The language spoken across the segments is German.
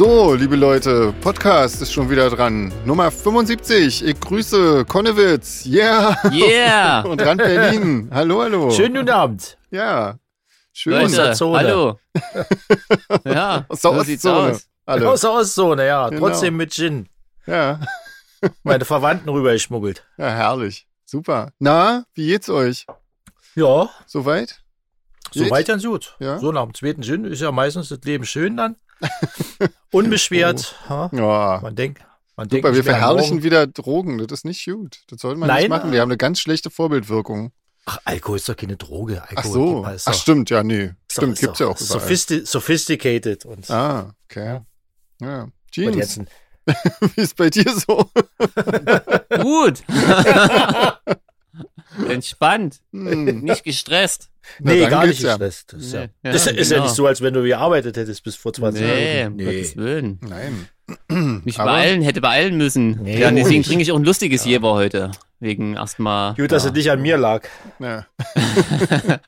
So, liebe Leute, Podcast ist schon wieder dran. Nummer 75. Ich grüße Konnewitz. Yeah. Yeah. Und Rand Berlin. Hallo, hallo. Schönen guten Abend. Ja. Schön. Leute, Aus der Zone. hallo. ja, Aus der so sieht's Ostzone. aus. Hallo. Aus der Ostzone, ja. Genau. Trotzdem mit Gin. Ja. Meine Verwandten rübergeschmuggelt. ja, herrlich. Super. Na, wie geht's euch? Ja, Soweit? Soweit ganz gut. Ja. So nach dem zweiten Gin ist ja meistens das Leben schön dann. Unbeschwert. ha? Ja. Man denkt, man denkt Super, wir verherrlichen wieder Drogen. Das ist nicht gut. Das sollte man Nein. nicht machen. Die haben eine ganz schlechte Vorbildwirkung. Ach, Alkohol ist doch keine Droge. Alkohol Ach so. ist Ach doch- stimmt, ja, nee. doch- Stimmt, ist gibt's ja doch auch sophisti sophisticated und, Ah, okay. Ja. und Jeans, jetzt ein wie ist bei dir so? Gut. Entspannt. Hm. Nicht gestresst. Na, Nee, gar nicht ja. gestresst. Das ist, ja, Nee, ja, ist, ja- ist ja genau. nicht so, als wenn du gearbeitet hättest bis vor 20 Nee, Jahren. um Gottes Willen. Nein. Mich Aber- beeilen, hätte beeilen müssen. Nee, ja, deswegen trinke ich auch ein lustiges Jeber heute. Wegen erstmal. Gut, dass ja. es nicht an mir lag. Ja.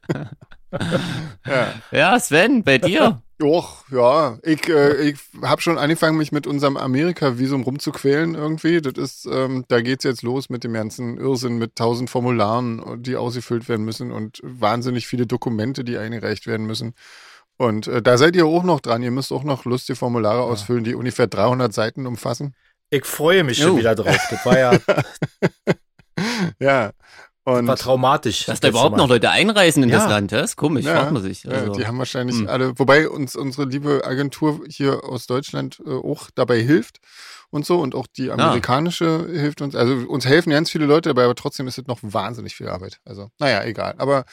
ja. Ja, Sven, bei dir? Och, ja. Ich, äh, ich habe schon angefangen, mich mit unserem Amerika-Visum rumzuquälen irgendwie. Das ist, ähm, da geht's jetzt los mit dem ganzen Irrsinn mit tausend Formularen, die ausgefüllt werden müssen und wahnsinnig viele Dokumente, die eingereicht werden müssen. Und äh, da seid ihr auch noch dran. Ihr müsst auch noch lustige Formulare ausfüllen, die ungefähr 300 Seiten umfassen. Ich freue mich schon Oh. wieder drauf. Das war ja Ja. Und war traumatisch. Dass da überhaupt noch Leute einreisen in Ja. das Land, das ist komisch, Ja, fragt man sich. Ja, Also, die haben wahrscheinlich Hm. alle, wobei uns unsere liebe Agentur hier aus Deutschland äh, auch dabei hilft und so und auch die amerikanische hilft uns. Also uns helfen ganz viele Leute dabei, aber trotzdem ist es noch wahnsinnig viel Arbeit. Also, naja, egal. Aber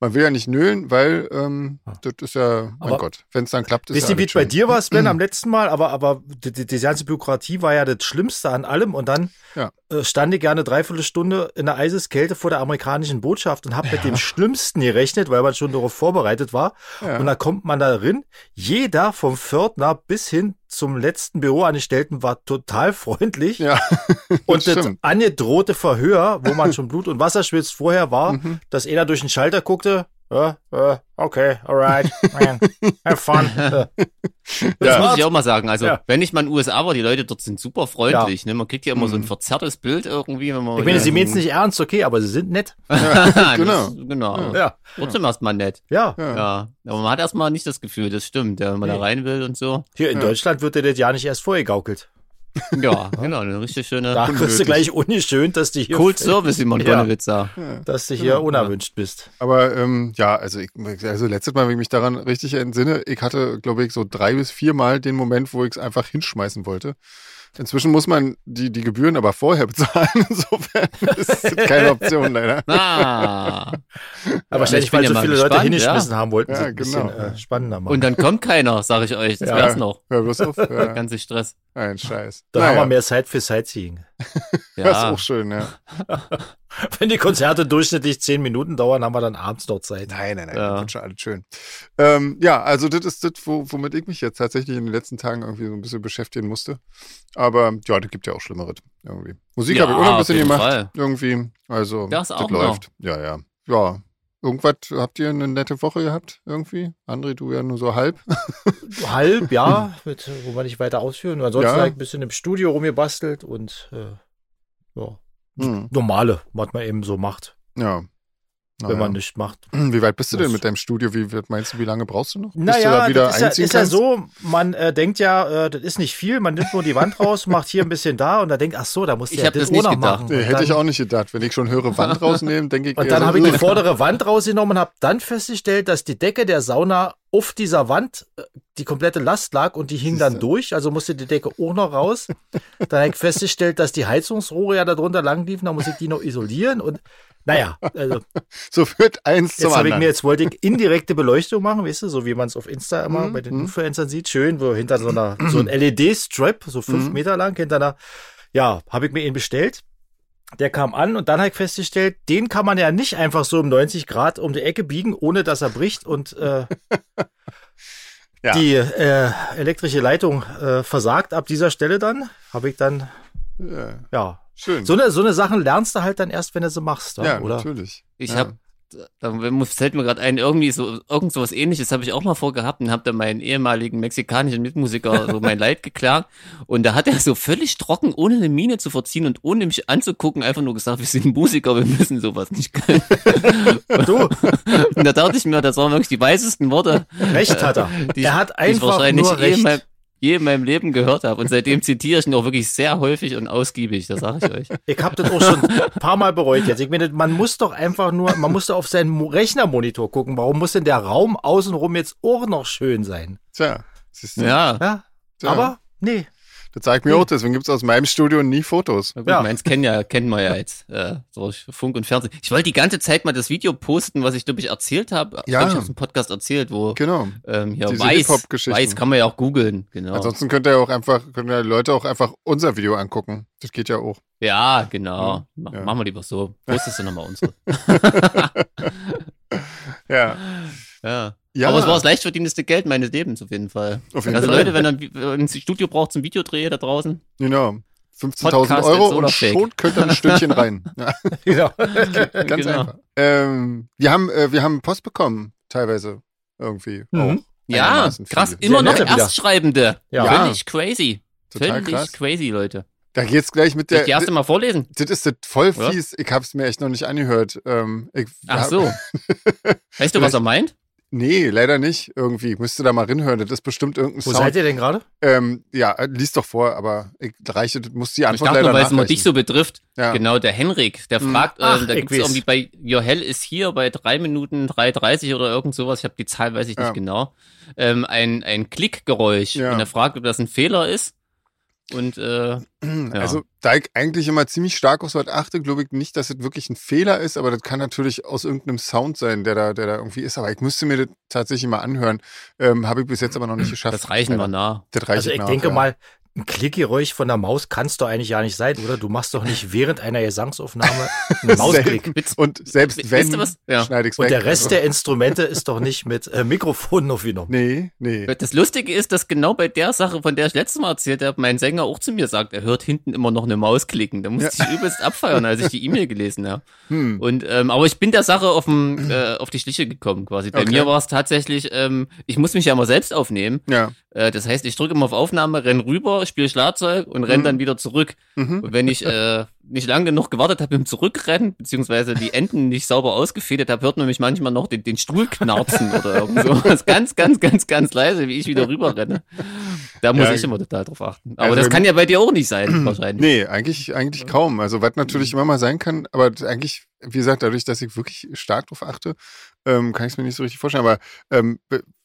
man will ja nicht nölen, weil ähm, das ist ja, mein Aber- Gott, wenn es dann klappt, ist Wisst ja ihr, wie alles es bei dir war, Sven, am letzten Mal? Aber, aber die, die, die ganze Bürokratie war ja das Schlimmste an allem. Und dann Ja. äh, stand ich gerne dreiviertel Stunde in der Eiseskälte vor der amerikanischen Botschaft und habe mit dem Schlimmsten gerechnet, weil man schon darauf vorbereitet war. Ja. Und da kommt man da drin. Jeder vom Pförtner bis hin zum letzten Büroangestellten war total freundlich. Ja, Und das stimmt. angedrohte Verhör, wo man schon Blut und Wasser schwitzt, vorher war, Mhm. dass er durch den Schalter guckte. Ja, ja, okay, alright, man, have fun. Ja. Das Ja. muss ich auch mal sagen. Also, Ja. wenn ich mal in den USA war, die Leute dort sind super freundlich. Ne? Man kriegt ja immer so ein verzerrtes Bild irgendwie, wenn man. Ich meine, sie meinen es nicht ernst, okay, aber sie sind nett. genau. Genau. genau. Ja, Trotzdem erstmal nett. ja. Ja. Ja. Aber man hat erstmal nicht das Gefühl, das stimmt, ja, wenn man da rein will und so. Hier in Deutschland wird dir das ja nicht erst vorgegaukelt. Ja, genau, eine richtig schöne Da kriegst du gleich ungeschönt, dass du hier, Cold Service, wie man Ja. Dass du hier unerwünscht bist. Aber ähm, ja, also ich, also letztes Mal, wenn ich mich daran richtig entsinne, ich hatte, glaube ich, so drei bis vier Mal den Moment, wo ich es einfach hinschmeißen wollte. Inzwischen muss man die, die Gebühren aber vorher bezahlen. Insofern ist das keine Option leider. Ah. Aber wahrscheinlich, weil ja so mal viele Leute gespannt, hingeschmissen haben wollten, Ja, sie ein bisschen genau. äh, spannender machen. Und dann kommt keiner, sage ich euch. Das Ja. wär's noch. Hör bloß auf. Ja, Ganze Stress. ein Scheiß. da naja, haben wir mehr Zeit für Sightseeing. Das ist Ja. auch schön, ja. Wenn die Konzerte durchschnittlich zehn Minuten dauern, haben wir dann abends noch Zeit. Nein, nein, nein, Ja. das schon alles schön. Ähm, ja, also das ist das, wo, womit ich mich jetzt tatsächlich in den letzten Tagen irgendwie so ein bisschen beschäftigen musste. Aber ja, das gibt ja auch Schlimmeres irgendwie. Musik Ja, habe ich auch noch ein bisschen gemacht. Fall. Irgendwie. Also Das noch. läuft. Ja, ja. Ja. Irgendwas, habt ihr eine nette Woche gehabt irgendwie? André, du ja nur so halb. Halb, ja, mit, wo wir nicht weiter ausführen. Ansonsten Ja. ich ein bisschen im Studio rumgebastelt und äh, ja, Hm. normale, was man eben so macht, Ja. Wenn Naja. man nichts macht. Wie weit bist du denn mit deinem Studio? Wie meinst du, wie lange brauchst du noch? bis du Naja, da wieder das ist, ja, einziehen ist ja so, man äh, denkt ja, äh, das ist nicht viel, man nimmt nur die Wand raus, macht hier ein bisschen da und da denkt, ach so, da muss Ich ja das das nicht auch noch gedacht. machen. Nee, hätte dann, ich auch nicht gedacht. Wenn ich schon höre Wand rausnehmen, denke ich Und eher dann so, habe ich die äh, vordere Wand rausgenommen und habe dann festgestellt, dass die Decke der Sauna auf dieser Wand äh, die komplette Last lag und die hing dann durch, also musste die Decke auch noch raus. Dann habe ich festgestellt, dass die Heizungsrohre ja darunter lang liefen, da muss ich die noch isolieren und naja, also so führt eins zum jetzt habe ich anderen. mir jetzt wollte ich indirekte Beleuchtung machen, weißt du, so wie man es auf Insta immer Mhm, bei den mhm. Influencern sieht, schön, wo hinter so einer so ein LED-Strap, so fünf Mhm. Meter lang, hinter einer, ja, habe ich mir ihn bestellt. Der kam an und dann habe ich festgestellt, den kann man ja nicht einfach so um 90 Grad um die Ecke biegen, ohne dass er bricht und äh, Ja. die äh, elektrische Leitung äh, versagt. Ab dieser Stelle dann habe ich dann, ja, ja, schön. so eine, so eine Sachen lernst du halt dann erst, wenn du sie machst, ja, oder? natürlich. Ich ja. habe da fällt mir gerade ein, irgendwie so, irgend so was ähnliches habe ich auch mal vorgehabt und habe da meinen ehemaligen mexikanischen Mitmusiker so mein Leid geklagt. Und da hat er so völlig trocken, ohne eine Miene zu verziehen und ohne mich anzugucken, einfach nur gesagt, wir sind Musiker, wir müssen sowas nicht können. du. Und da dachte ich mir, das waren wirklich die weißesten Worte. Recht hat er. Die, er hat einfach wahrscheinlich nur recht. Eh in, meinem, je in meinem Leben gehört habe. Und seitdem zitiere ich ihn auch wirklich sehr häufig und ausgiebig, das sage ich euch. Ich habe das auch schon ein paar Mal bereut jetzt. Ich meine, man muss doch einfach nur, man muss doch auf seinen Mo- Rechnermonitor gucken. Warum muss denn der Raum außenrum jetzt auch noch schön sein? Tja. Ja. Ja, Tja. aber nee. Das zeigt mir auch, deswegen gibt's aus meinem Studio nie Fotos. Na gut, Ja. meins kennen ja, kennen wir ja jetzt äh, durch Funk und Fernsehen. Ich wollte die ganze Zeit mal das Video posten, was ich glaube ich erzählt habe. Ja. Hab ich aus dem Podcast erzählt, wo Genau. ähm, hier Diese weiß, weiß kann man ja auch googeln, genau. Ansonsten könnt ihr auch einfach, können ja die Leute auch einfach unser Video angucken. Das geht ja auch. ja, genau. Mach, Ja. Machen wir lieber so. Postest du nochmal unsere. Ja. ja. Ja. Aber es war das leicht verdieneste Geld meines Lebens auf jeden Fall. Auf jeden Also Fall. Leute, wenn ihr ein Studio braucht zum Videodreh da draußen, Genau. 15.000 Podcast Euro und Fake? schon könnt ihr ein Stündchen rein. Ja, Genau. ganz Genau. einfach. Ähm, wir haben, äh, wir haben Post bekommen, teilweise. Irgendwie. Mhm. Auch. Ja, krass, immer noch. Erstschreibende. Ja. Ja. Völlig crazy. Total Völlig krass. crazy, Leute. Da geht's gleich mit der. ich die erste mal vorlesen? Das ist das voll Oder? fies. Ich hab's mir echt noch nicht angehört. Ähm, ich Ach so. Weißt du, was er meint? Nee, leider nicht. Irgendwie. Müsste da mal reinhören. Das ist bestimmt irgendein Wo Sound. seid ihr denn gerade? Ähm, ja, äh, lies doch vor, aber ich reiche, muss die Ich Antwort dachte nur, leider weil es nachreichen. dich so betrifft. Ja. Genau, der Henrik, der Mhm. fragt, Ach, ähm, da ich gibt's weiß. irgendwie bei Your Hell ist hier bei drei Minuten 3,30 oder irgend sowas, ich habe die Zahl, weiß ich nicht Ja. genau, ähm, ein, ein Klickgeräusch. Ja. Und er fragt, ob das ein Fehler ist. Und äh, ja. Also, da ich eigentlich immer ziemlich stark auf so was achte, glaube ich nicht, dass es wirklich ein Fehler ist, aber das kann natürlich aus irgendeinem Sound sein, der da, der da irgendwie ist. Aber ich müsste mir das tatsächlich mal anhören. Ähm, Habe ich bis jetzt aber noch nicht geschafft. das reichen wir Leider. nach. Das reicht Also ich nach, denke ja. mal, ein Klickgeräusch von der Maus kann es doch eigentlich ja nicht sein, oder? Du machst doch nicht während einer Gesangsaufnahme einen Mausklick. Und selbst wenn, ihr was? Ja. schneide ich's Und weg. der Rest Also, der Instrumente ist doch nicht mit äh, Mikrofonen aufgenommen. Nee, nee. Das Lustige ist, dass genau bei der Sache, von der ich letztes Mal erzählt habe, mein Sänger auch zu mir sagt, er hört hinten immer noch eine Maus klicken. Da musste ich übelst abfeiern, als ich die E-Mail gelesen habe. Hm. Und ähm, aber ich bin der Sache auf, dem, äh, auf die Schliche gekommen quasi. Bei Okay. mir war es tatsächlich, ähm, ich muss mich ja immer selbst aufnehmen. Ja. Äh, das heißt, ich drücke immer auf Aufnahme, renn rüber, spiele Schlagzeug und renn Mhm. dann wieder zurück. Mhm. Und wenn ich äh, nicht lange genug gewartet habe im Zurückrennen, beziehungsweise die Enden nicht sauber ausgefädelt habe, hört man mich manchmal noch den, den Stuhl knarzen oder irgend sowas. Ganz, ganz, ganz, ganz leise, wie ich wieder rüber renne. Da muss Ja. ich immer total drauf achten. Aber Also das kann ja bei dir auch nicht sein, wahrscheinlich. Nee, eigentlich, eigentlich kaum. Also, was natürlich immer mal sein kann, aber eigentlich, wie gesagt, dadurch, dass ich wirklich stark drauf achte, ähm, kann ich es mir nicht so richtig vorstellen. Aber ähm,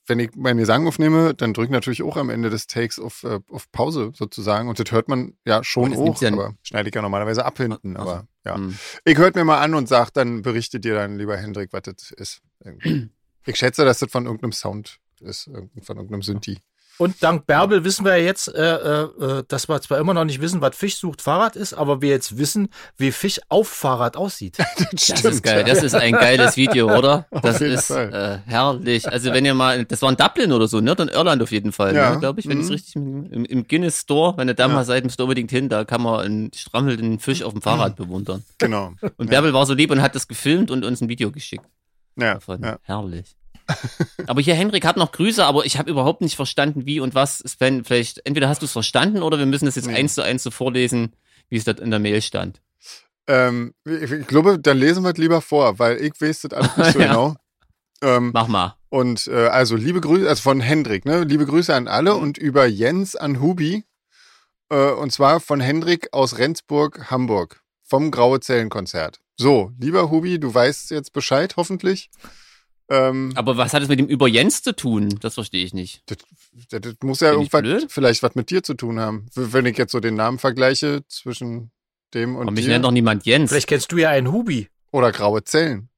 wenn ich meinen Gesang aufnehme, dann drücke ich natürlich auch am Ende des Takes auf, äh, auf Pause sozusagen. Und das hört man ja schon auch, nimmt's ja aber schneide ich ja normalerweise ab hinten. Aber ja. Hm. Ich hört mir mal an und sag, dann berichte dir dann, lieber Hendrik, was das ist. Ich schätze, dass das von irgendeinem Sound ist, von irgendeinem Synthi. Und dank Bärbel wissen wir ja jetzt, äh, äh, äh, dass wir zwar immer noch nicht wissen, was Fisch sucht Fahrrad ist, aber wir jetzt wissen, wie Fisch auf Fahrrad aussieht. Das, Das ist geil. Das ist ein geiles Video, oder? Das ist äh, herrlich. Also wenn ihr mal, das war in Dublin oder so, ne? In Irland auf jeden Fall, Ja. ne? glaube ich, wenn ich es Mhm. richtig im, im Guinness Store, wenn ihr da Ja. mal seid, müsst ihr unbedingt hin. Da kann man einen strammelnden Fisch auf dem Fahrrad bewundern. Genau. Und Ja. Bärbel war so lieb und hat das gefilmt und uns ein Video geschickt Ja, davon. ja. Herrlich. Aber hier, Henrik hat noch Grüße, aber ich habe überhaupt nicht verstanden, wie und was. Sven, vielleicht, entweder hast du es verstanden oder wir müssen das jetzt Nee. eins zu eins so vorlesen, wie es dort in der Mail stand. Ähm, ich, glaube, dann lesen wir es lieber vor, weil ich weiß das alles nicht so Ja. genau. Ähm, Mach mal. und äh, also liebe Grüße, also von Hendrik, ne? Liebe Grüße an alle und über Jens an Hubi. Äh, und zwar von Hendrik aus Rendsburg, Hamburg. Vom Graue Zellenkonzert. So, lieber Hubi, du weißt jetzt Bescheid, hoffentlich. Ähm, Aber was hat es mit dem Über Jens zu tun? Das verstehe ich nicht. das, das, das muss ja irgendwas, vielleicht was mit dir zu tun haben. Wenn ich jetzt so den Namen vergleiche zwischen dem und Aber mich dir. nennt doch niemand Jens. Vielleicht kennst du ja einen Hubi. Oder Graue Zellen.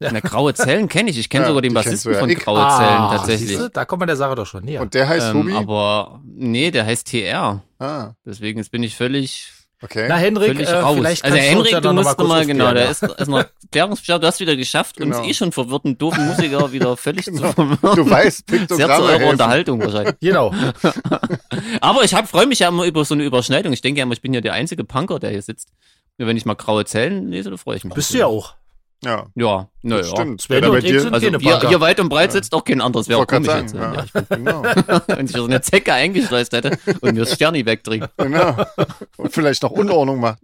Na, graue Zellen kenne ich. Ich kenne Ja, sogar den Bassisten ja. von Ich- Graue Zellen Ah, tatsächlich. siehste, da kommt man der Sache doch schon näher. Und der heißt Ähm, Hubi? aber nee, der heißt TR. ah, Deswegen jetzt bin ich völlig, okay. Na, Henrik, völlig äh, raus. vielleicht Also kannst Henrik, uns du noch musst mal kurz nochmal, genau, der ja. ist erstmal Klärungsbescheid, du hast wieder geschafft, uns Genau. eh schon verwirrten, doofen Musiker wieder völlig Genau. zu verwirren. Du weißt, Sehr zu Piktogramme eurer. Unterhaltung wahrscheinlich. Genau. Aber ich freue mich ja immer über so eine Überschneidung. Ich denke ja immer, ich bin ja der einzige Punker, der hier sitzt. Wenn ich mal graue Zellen lese, dann freue ich mich. Bist du ja auch. Ja, Ja, naja. stimmt. Sven Wenn und ich sind Also keine hier, hier weit und breit sitzt auch kein anderes. Wäre auch komisch gerade jetzt. sagen, Ja. ja. ich bin, genau, wenn sich so eine Zecke eingeschleust hätte und mir das Sterni wegtrinkt. genau. Und vielleicht noch Unordnung macht.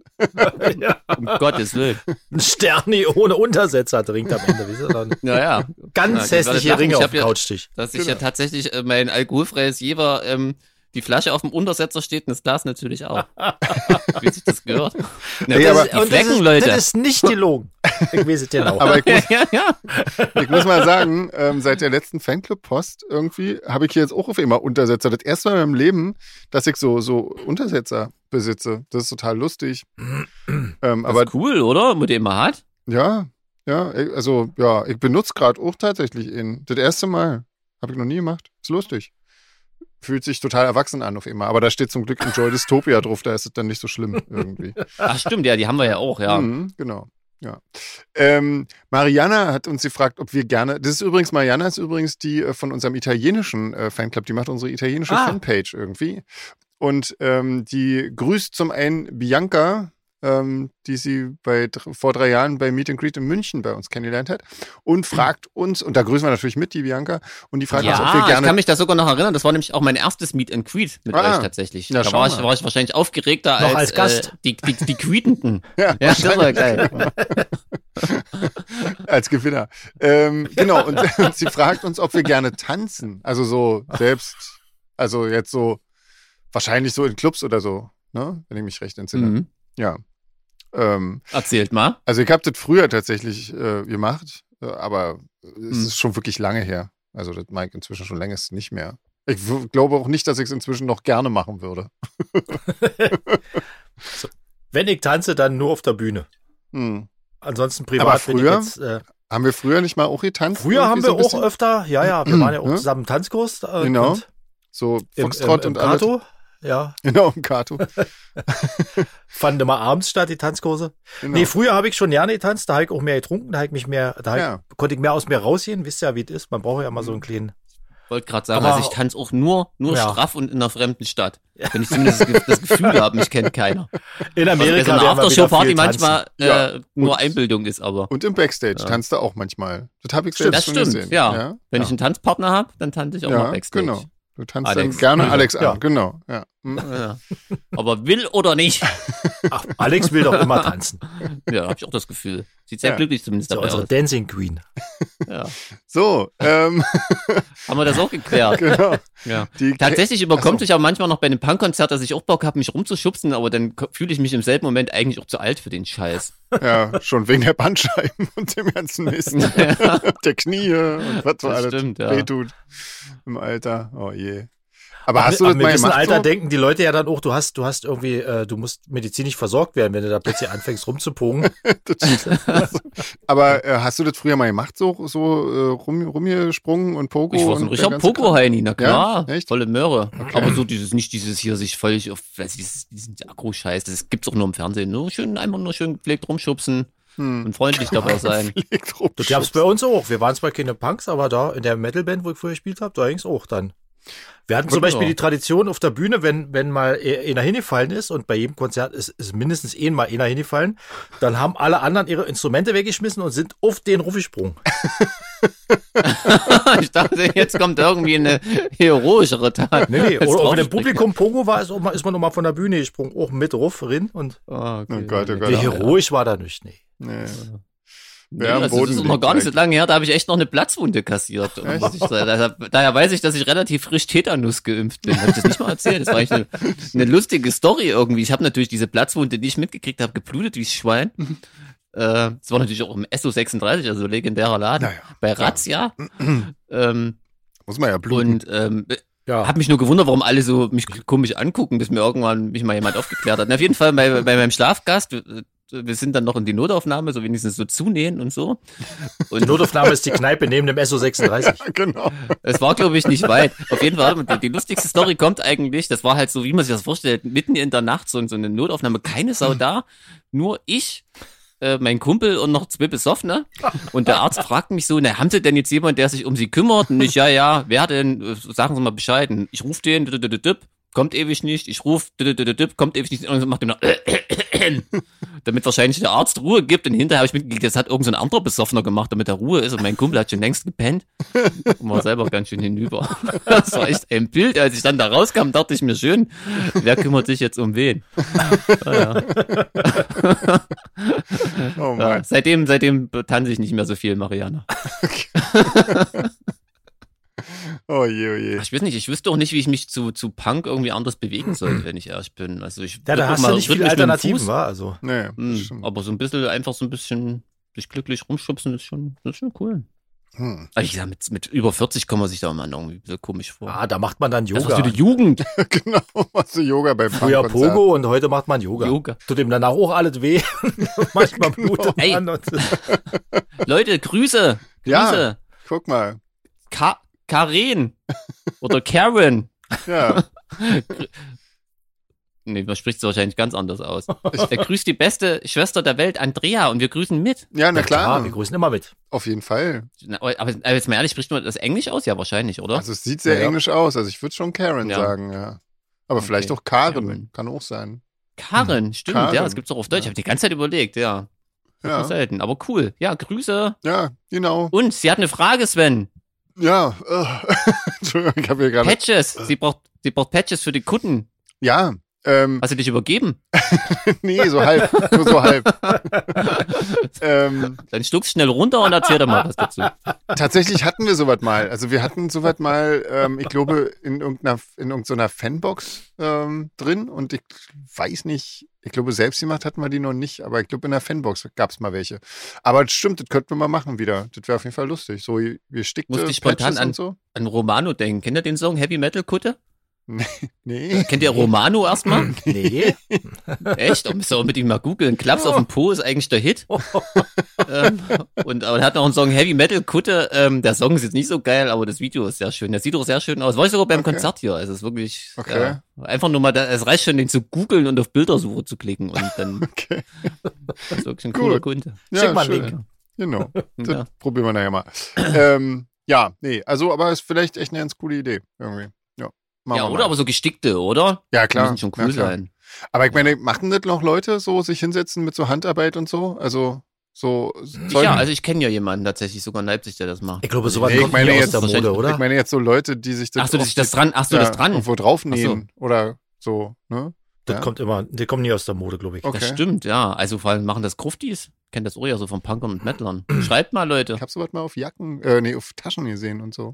ja. Um Gottes Willen. Ein Sterni ohne Untersetzer trinkt am Ende. Wie dann Naja. ganz Ja, hässliche. Ringe auf Couchtisch. Dass ich ja tatsächlich äh, mein alkoholfreies Jever ähm, die Flasche auf dem Untersetzer steht und das Glas natürlich auch. Wie sich das gehört. Na, Ey, das aber- ist die und das Flecken, ist, Leute. das ist nicht gelogen. Ich weiß es genau. Aber ich muss, ja, ja. ich muss mal sagen, ähm, seit der letzten Fanclub-Post irgendwie habe ich hier jetzt auch auf immer Untersetzer. Das erste Mal in meinem Leben, dass ich so, so Untersetzer besitze. Das ist total lustig. ähm, Aber aber cool, oder? Mit dem man hat. ja, ja, ich- also ja, ich benutze gerade auch tatsächlich ihn. Das erste Mal. Habe ich noch nie gemacht. Ist lustig. Fühlt sich total erwachsen an auf immer. Aber da steht zum Glück Enjoy Dystopia drauf, da ist es dann nicht so schlimm irgendwie. Ach stimmt, ja, die haben wir ja auch, ja. Mhm, genau. Ja. Ähm, Mariana hat uns gefragt, ob wir gerne. Das ist übrigens, Mariana ist übrigens die äh, von unserem italienischen äh, Fanclub, die macht unsere italienische Ah. Fanpage irgendwie. Und ähm, die grüßt zum einen Bianca, ähm, die sie bei, vor drei Jahren bei Meet and Greet in München bei uns kennengelernt hat. Und fragt uns, und da grüßen wir natürlich mit, die Bianca, und die fragt uns, ob wir Ja, ich gerne. kann mich da sogar noch erinnern. Das war nämlich auch mein erstes Meet and Greet mit Ah. euch tatsächlich. Na, da war ich, war ich wahrscheinlich aufgeregter Noch als, als Gast. Äh, die, die, die Greetenden. Ja, Ja, das war geil. als Gewinner. Ähm, genau, und, und sie fragt uns, ob wir gerne tanzen. Also so selbst, also jetzt so, wahrscheinlich so in Clubs oder so, ne? Wenn ich mich recht entsinne. Mhm. Ja. Ähm, Erzählt mal. also ich habe das früher tatsächlich äh, gemacht, äh, aber es Mhm. ist schon wirklich lange her. Also das Mike inzwischen schon längst nicht mehr. Ich glaube auch nicht, dass ich es inzwischen noch gerne machen würde. Wenn ich tanze, dann nur auf der Bühne. Hm. Ansonsten privat Aber früher? jetzt. Äh, Haben wir früher nicht mal auch getanzt? früher haben wir so auch öfter, ja, ja, wir waren ja auch zusammen im Tanzkurs. Äh, Genau. So Im, Foxtrot im, im und alles. Ja, Genau, im Kato. fanden immer abends statt, die Tanzkurse. Genau. Nee, früher habe ich schon gerne getanzt, da habe ich auch mehr getrunken, da, ich mich mehr, da Ja. ich, konnte ich mehr aus mir rausgehen. Wisst ihr ja, wie es ist? Man braucht ja immer so einen kleinen. Wollte gerade sagen, Aber- also ich tanze auch nur, nur Ja. straff und in einer fremden Stadt. Wenn ich zumindest das, Ge- das Gefühl habe, mich kennt keiner. In Also Amerika wir wieder Aftershow-Party manchmal äh, Ja. nur Und- Einbildung ist, aber. Und im Backstage Ja. tanzt er auch manchmal. Das habe ich Stimmt, selbst Das schon stimmt, gesehen. ja. Wenn ja. ich einen Tanzpartner habe, dann tanze ich auch ja, mal Backstage. genau. Du tanzt Alex. dann gerne Ja. Alex an, Ja. genau. Ja. Ja. Aber will oder nicht? Ach, Alex will doch immer tanzen. Ja, habe ich auch das Gefühl. Sieht sehr Ja. glücklich zumindest Das ist ja dabei unsere aus. Dancing Queen. Ja. So, ähm, Haben wir das auch geklärt? genau. Ja. Die, Tatsächlich überkommt Ach so. sich auch manchmal noch bei einem Punkkonzert, dass ich auch Bock habe, mich rumzuschubsen, aber dann fühle ich mich im selben Moment eigentlich auch zu alt für den Scheiß. Ja, schon wegen der Bandscheiben und dem ganzen Mist. ja, der Knie und was so Das alles stimmt, ja. wehtut im Alter. Oh je. Aber Ab- hast du ab das einem mal gewissen gemacht? Alter so? denken die Leute ja dann auch, du hast, du hast irgendwie, äh, du musst medizinisch versorgt werden, wenn du da plötzlich anfängst rumzupogen. Das- Aber äh, hast du das früher mal gemacht, so, so äh, rum, rumgesprungen und Pogo? ich war so ein richtiger? Pogo-Heini, na klar. Ja? Echt? Volle Möhre. Okay. Aber so dieses, nicht dieses hier sich völlig auf, weiß ich, dieses, diesen Agro-Scheiß, das gibt's auch nur im Fernsehen. Nur schön, einfach nur schön gepflegt rumschubsen Hm. und freundlich dabei sein. Das gab's bei uns auch. Wir waren zwar keine Punks, aber da in der Metalband, wo ich früher gespielt habe, da ging's auch dann. Wir hatten zum. Beispiel die Tradition auf der Bühne, wenn, wenn mal e- einer hingefallen ist und bei jedem Konzert ist, ist mindestens ein mal einer hingefallen, dann haben alle anderen ihre Instrumente weggeschmissen und sind auf den Ruf gesprungen. ich dachte, jetzt kommt irgendwie eine heroischere Tat. Nee, nee. Oder wenn im. Publikum Pongo war, ist, auch mal, ist man nochmal von der Bühne gesprungen, auch mit Ruf rin und Oh, okay. Oh Gott, oh Gott. wie Ja. heroisch war da nicht, nee. Nee. Nee, Ja, am also das ist noch gar nicht so direkt. lange her, da habe ich echt noch eine Platzwunde kassiert. Ich sagen. Daher, daher weiß ich, dass ich relativ frisch Tetanus geimpft bin. Habe ich das nicht mal erzählt? Das war eigentlich eine, eine lustige Story irgendwie. Ich habe natürlich diese Platzwunde, die ich mitgekriegt habe, geblutet wie Schwein. Äh, Das war natürlich auch im SO36, also legendärer Laden. Naja, bei Razzia. ähm, Muss man ja bluten. und ähm, Ja. hab mich nur gewundert, warum alle so mich komisch angucken, bis mir irgendwann mich mal jemand aufgeklärt hat. Und auf jeden Fall bei, bei meinem Schlafgast, wir, wir sind dann noch in die Notaufnahme, so wenigstens so zunähen und so. Die Und Notaufnahme ist die Kneipe neben dem SO36. genau. es war, glaube ich, nicht weit. Auf jeden Fall, die, die lustigste Story kommt eigentlich, das war halt so, wie man sich das vorstellt, mitten in der Nacht so, so eine Notaufnahme, keine Sau da, nur ich, äh, mein Kumpel und noch zwei Besoffene. Und der Arzt fragt mich so, na, haben Sie denn jetzt jemand, der sich um Sie kümmert? Und ich, ja, ja, wer denn? Äh, Sagen Sie mal Bescheid. Ich rufe den, kommt ewig nicht. Ich rufe, kommt ewig nicht. Und macht er pennen. Damit wahrscheinlich der Arzt Ruhe gibt und hinterher habe ich mitgekriegt, das hat irgendein so anderer Besoffener gemacht, damit er Ruhe ist und mein Kumpel hat schon längst gepennt und war selber ganz schön hinüber. Das war echt ein Bild, als ich dann da rauskam, dachte ich mir schön, wer kümmert sich jetzt um wen? Ah, ja. Oh Ja, seitdem, seitdem tanze ich nicht mehr so viel, Mariana. Oh je, oh je. Ach, Ich weiß nicht, ich wüsste auch nicht, wie ich mich zu, zu Punk irgendwie anders bewegen sollte, wenn ich ehrlich bin. Also ich Ja, da hast mal du nicht viele Alternativen, war also. Nee, hm, stimmt. aber so ein bisschen, einfach so ein bisschen sich glücklich rumschubsen ist schon, ist schon cool. Hm. Also ich sag, mit, mit über 40 kommt man sich da immer irgendwie so komisch vor. Ah, da macht man dann das ist Yoga. wieder Jugend. genau, machst du Yoga beim Früher. Pogo und heute macht man Yoga. Yoga. Tut ihm danach auch alles weh. Manchmal blutet Ey. man. Leute, Grüße. Grüße. Ja. Guck mal. Ka Karen. Oder Karen. Ja, Nee, man spricht es wahrscheinlich ganz anders aus. Der grüßt die beste Schwester der Welt, Andrea, und wir grüßen mit. ja na Ja, klar, wir grüßen immer mit. auf jeden Fall. Na, Aber, aber jetzt mal ehrlich, spricht man das Englisch aus? Ja, wahrscheinlich, oder? Also es sieht sehr Ja, ja. englisch aus. Also ich würde schon Karen Ja. sagen, ja. Aber Okay. vielleicht auch Karen. Karen. Kann auch sein. Karen, stimmt, Karen. ja, das gibt's auch auf Deutsch. Ich habe die ganze Zeit überlegt, ja. ja. Ja, Selten, aber cool. Ja, Grüße. ja genau. Und sie hat eine Frage, Sven. Ja, äh. Entschuldigung, ich habe hier gerade. Patches. Sie braucht, sie braucht Patches für die Kunden. Ja, ähm, Hast du dich übergeben? nee, so halb, nur so halb. ähm, Dann stuckst schnell runter und erzähl doch mal was dazu. tatsächlich hatten wir sowas mal. Also wir hatten sowas mal, ähm, ich glaube, in irgendeiner, in irgendeiner Fanbox ähm, drin und ich weiß nicht, ich glaube, selbst gemacht hatten wir die noch nicht, aber ich glaube, in der Fanbox gab es mal welche. Aber das stimmt, das könnten wir mal machen wieder. Das wäre auf jeden Fall lustig. So, wir stickte Musste ich spontan an- so. An Romano denken. Kennt ihr den Song Heavy Metal Kutte? Nee. Kennt ihr Romano erstmal? Nee. Echt? Da müsst ihr unbedingt mal googeln. Klaps auf dem Po ist eigentlich der Hit. ähm, und aber er hat noch einen Song Heavy Metal Kutte. Ähm, der Song ist jetzt nicht so geil, aber das Video ist sehr schön. Der sieht auch sehr schön aus. War ich sogar beim Okay. Konzert hier. Also es ist wirklich Okay. ja, einfach nur mal, da, es reicht schon, den zu googeln und auf Bildersuche zu klicken und dann Okay. ist wirklich ein Cool. cooler Kunde. Schick mal einen schön. Link. Genau. Das Ja. probieren wir nachher mal. ähm, ja, nee, also, aber ist vielleicht echt eine ganz coole Idee. Irgendwie. Ja. Machen Ja, oder mal. aber so gestickte, oder? Ja, Die klar. müssen schon ja, cool klar. sein. Aber ich meine, machen das noch Leute so, sich hinsetzen mit so Handarbeit und so? Also, so. Ja, also ich kenne ja jemanden tatsächlich sogar in Leipzig, der das macht. Ich glaube, sowas Nee, ich kommt meine nie aus jetzt der Mode, oder? ich meine jetzt so Leute, die sich das. Ach so, auf dass ich das die- dran, ach so, ja, das dran. Irgendwo draufnähen oder so, ne? das ja. kommt immer, die kommen nie aus der Mode, glaube ich. Okay. Das stimmt, ja. Also vor allem machen das Gruftis. Kennt das auch ja so von Punkern und Metlern. Schreibt mal, Leute. Ich habe sowas mal auf Jacken, äh, nee, auf Taschen gesehen und so.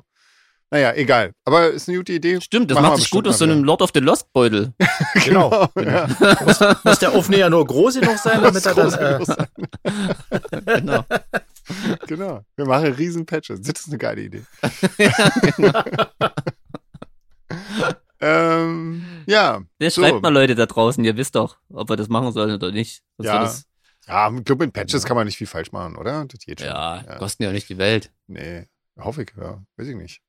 Naja, egal. Aber ist eine gute Idee. Stimmt, das Machen macht sich gut aus so einem Lord of the Lost Beutel. Genau. ja. Muss der Aufnäher nur groß genug sein, damit er Groß dann. genug Äh, sein. genau. genau. Wir machen riesen Patches. Das ist eine geile Idee. ähm, ja. Ja, So. Schreibt mal, Leute da draußen, ihr wisst doch, ob wir das machen sollen oder nicht. Sonst Ja. Ja, ich glaube, mit Patches kann man nicht viel falsch machen, oder? Das geht schon. ja, kosten ja nicht die Welt. Nee, hoffe ich, ja. Weiß ich nicht.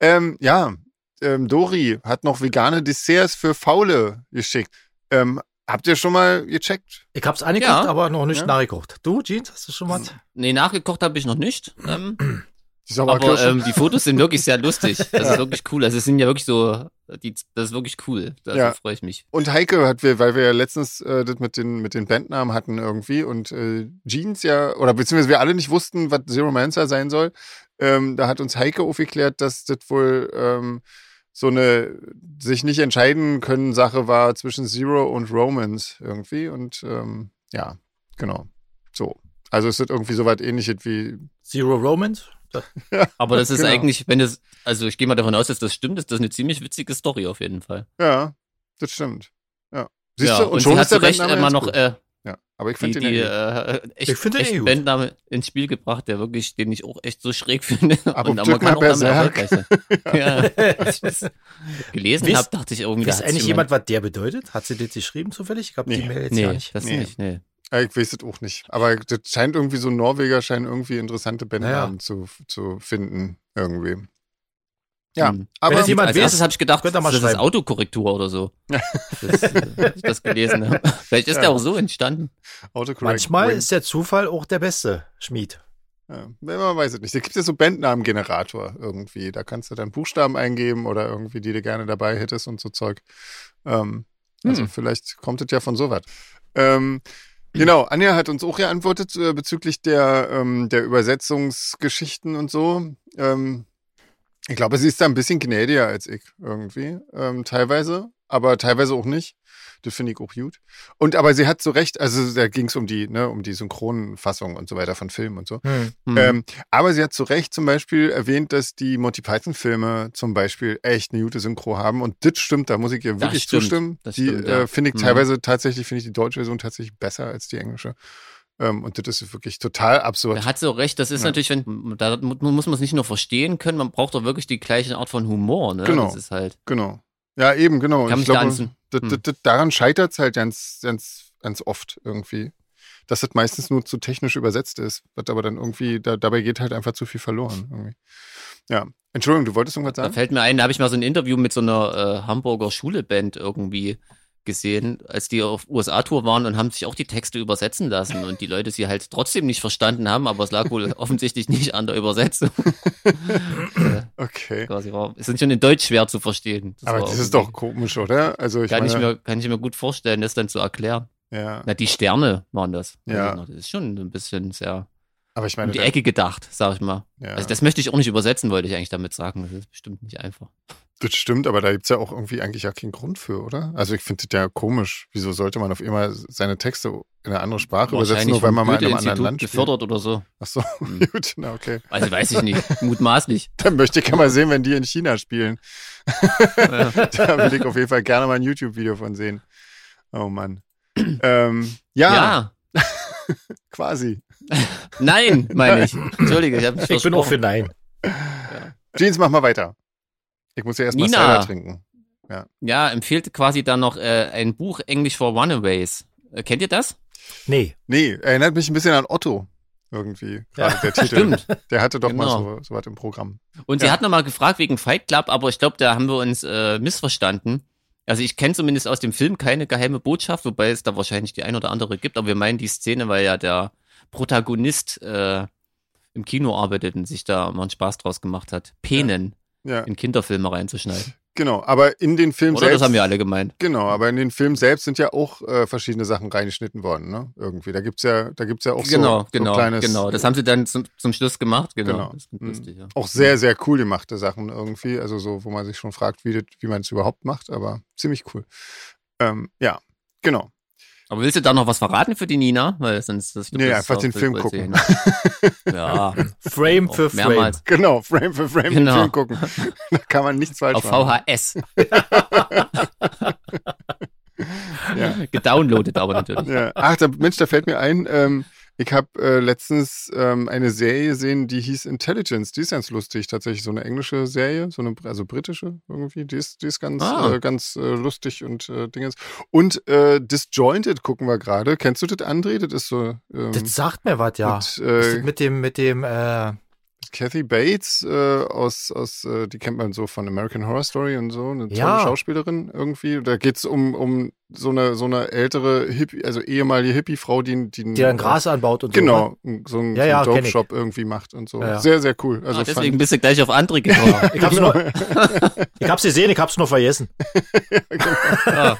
Ähm, ja, ähm, Dori hat noch vegane Desserts für Faule geschickt. Ähm, habt ihr schon mal gecheckt? ich hab's angeguckt, Ja. aber noch nicht Ja. nachgeguckt. Du, Jeans, hast du schon was? Nee, nachgekocht habe ich noch nicht. Ähm, Die aber Sauerkirsche? ähm, die Fotos sind wirklich sehr lustig. Das ist wirklich cool. Also es sind ja wirklich so, die, das ist wirklich cool. Da Ja. freue ich mich. Und Heike hat wir, weil wir ja letztens äh, das mit den, mit den Bandnamen hatten irgendwie und äh, Jeans ja, oder beziehungsweise wir alle nicht wussten, was Zero Mancer sein soll, ähm, da hat uns Heike aufgeklärt, dass das wohl ähm, so eine sich nicht entscheiden können Sache war zwischen Zero und Romans irgendwie und ähm, ja, genau. So. Also es ist irgendwie so was ähnliches wie, Zero Romance? Aber das ist Genau. eigentlich, wenn das, also ich gehe mal davon aus, dass das stimmt, ist das eine ziemlich witzige Story auf jeden Fall. ja, das stimmt. Ja. Siehst ja, du, und, sie hat zu Recht Bandname immer noch äh, ja, aber ich die, finde den die äh, echt, Ich find den echt eh. Bandname ins Spiel gebracht, der wirklich, den ich auch echt so schräg finde. Aber und man kann auch damit Berserk. erfolgreich sein. ja. Als ich das gelesen habe, dachte ich irgendwie, Weiß eigentlich jemand, was der bedeutet? Hat sie das geschrieben zufällig? Ich habe die Nee. Mail jetzt Nee, ja nicht. das Nee. nicht, nee. Ja, ich weiß es auch nicht. Aber das scheint irgendwie so Norweger scheinen irgendwie interessante Bandnamen zu, zu finden. Irgendwie. Ja, Hm. aber das jemand Als weiß, erstes habe ich gedacht, das ist schreiben. Autokorrektur oder so. Das, äh, ich das gelesen habe. Vielleicht ist Ja. der auch so entstanden. Manchmal wins. ist der Zufall auch der beste Schmied. Ja, man weiß es nicht. Es gibt ja so Bandnamengenerator irgendwie. Da kannst du dann Buchstaben eingeben oder irgendwie, die du gerne dabei hättest und so Zeug. Ähm, also Hm. vielleicht kommt es ja von sowas. ähm, genau, Anja hat uns auch geantwortet äh, bezüglich der, ähm, der Übersetzungsgeschichten und so. Ähm, ich glaube, sie ist da ein bisschen gnädiger als ich irgendwie, ähm, teilweise, aber teilweise auch nicht. Das finde ich auch gut. Und aber sie hat so recht, also da ging es um die, ne, um die Synchronfassung und so weiter von Filmen und so. Hm. Hm. Ähm, aber sie hat zu Recht zum Beispiel erwähnt, dass die Monty Python-Filme zum Beispiel echt eine gute Synchro haben. Und das stimmt, da muss ich ihr wirklich stimmt, zustimmen. das die stimmt, ja. äh, finde ich Mhm. teilweise tatsächlich, finde ich die deutsche Version tatsächlich besser als die englische. Ähm, und das ist wirklich total absurd. Er hat so recht, das ist Ja. natürlich, wenn, da mu- muss man es nicht nur verstehen können, man braucht doch wirklich die gleiche Art von Humor, ne? Genau. Das ist halt. Genau. Ja, eben, genau. Kann ich da glaube, das, Hm. daran scheitert es halt ganz, ganz, ganz oft irgendwie. Dass das meistens nur zu technisch übersetzt ist, wird aber dann irgendwie, da, dabei geht halt einfach zu viel verloren. Irgendwie. Ja. Entschuldigung, du wolltest irgendwas Da sagen? fällt mir ein, da habe ich mal so ein Interview mit so einer äh, Hamburger Schuleband irgendwie gesehen, als die auf USA-Tour waren und haben sich auch die Texte übersetzen lassen und die Leute sie halt trotzdem nicht verstanden haben, aber es lag wohl offensichtlich nicht an der Übersetzung. äh, Okay. quasi war, es sind schon in Deutsch schwer zu verstehen. aber war das ist doch komisch, oder? Also ich kann meine, ich mir kann ich mir gut vorstellen, das dann zu erklären. ja. Na, die Sterne waren das. Ja. Also, das ist schon ein bisschen sehr Aber ich um meine, die der- Ecke gedacht, sag ich mal. ja, Also das möchte ich auch nicht übersetzen, wollte ich eigentlich damit sagen. Das ist bestimmt nicht einfach. Das stimmt, aber da gibt's ja auch irgendwie eigentlich ja keinen Grund für, oder? Also ich finde das ja komisch. Wieso sollte man auf immer seine Texte in eine andere Sprache übersetzen, nur weil man mal in einem anderen Land gefördert oder so. Ach so, Hm. gut, na okay. Also weiß ich nicht, mutmaßlich. Dann möchte ich ja mal sehen, wenn die in China spielen. Ja. da will ich auf jeden Fall gerne mal ein YouTube-Video von sehen. Oh Mann. ähm, ja, ja, quasi. nein, meine ich. Entschuldige, ich habe mich Ich bin auch für Nein. Jeans, mach mal weiter. Ich muss ja erstmal Nina. Cider trinken. Ja, empfiehlt quasi dann noch äh, ein Buch Englisch for Runaways. Äh, kennt ihr das? Nee. Nee, erinnert mich ein bisschen an Otto. Irgendwie. Gerade der Titel. Stimmt. Der hatte doch mal Genau. so, so was im Programm. Und sie Ja. hat nochmal gefragt wegen Fight Club, aber ich glaube, da haben wir uns äh, missverstanden. Also ich kenne zumindest aus dem Film keine geheime Botschaft, wobei es da wahrscheinlich die ein oder andere gibt, aber wir meinen die Szene, weil ja der Protagonist äh, im Kino arbeitet und sich da mal einen Spaß draus gemacht hat, Penen Ja, in Kinderfilme reinzuschneiden. genau. Aber in den Film Oder selbst. das haben wir alle gemeint. Genau, aber in den Film selbst sind ja auch äh, verschiedene Sachen reingeschnitten worden, ne? Irgendwie. Da gibt's ja, da gibt's ja auch genau, so, genau, so kleines, genau. Das haben sie dann zum, zum Schluss gemacht. Genau. Genau. Ist Mhm. lustig, ja. auch sehr, sehr cool gemachte Sachen irgendwie. Also so, wo man sich schon fragt, wie, das, wie man es überhaupt macht, aber ziemlich cool. Ähm, ja, genau. Aber willst du da noch was verraten für die Nina? Weil sonst das Nee, einfach den Film gucken. Ja, Frame für Frame. mehrmals. Genau, Frame für Frame den Genau. Film gucken. da kann man nichts falsch Auf machen. VHS. Ja. Gedownloadet aber natürlich. Ja. Ach, da, Mensch, da fällt mir ein, ähm, ich habe äh, letztens ähm, eine Serie gesehen, die hieß Intelligence. Die ist ganz lustig, tatsächlich so eine englische Serie, so eine, also britische irgendwie. Die ist, die ist ganz, Ah. äh, ganz äh, lustig und äh, Dingens. Und äh, Disjointed gucken wir gerade. Kennst du das, André? Das ist so ähm, Das sagt mir was, ja. mit, äh, mit dem, mit dem, äh, Kathy Bates äh, aus, aus äh, die kennt man so von American Horror Story und so, eine tolle Ja. Schauspielerin irgendwie. Da geht's um, um so eine so eine ältere Hippie, also ehemalige Hippie-Frau, die, die, die dann Gras anbaut und so. ne? Genau, so ein, Ja, ja, so ein kenn ich. Dope-Shop irgendwie macht und so. Ja, ja. Sehr, sehr cool. Also ah, deswegen fand, bist du gleich auf andere gekommen. Ich hab's, nur, ich hab's gesehen, ich hab's nur vergessen. ja.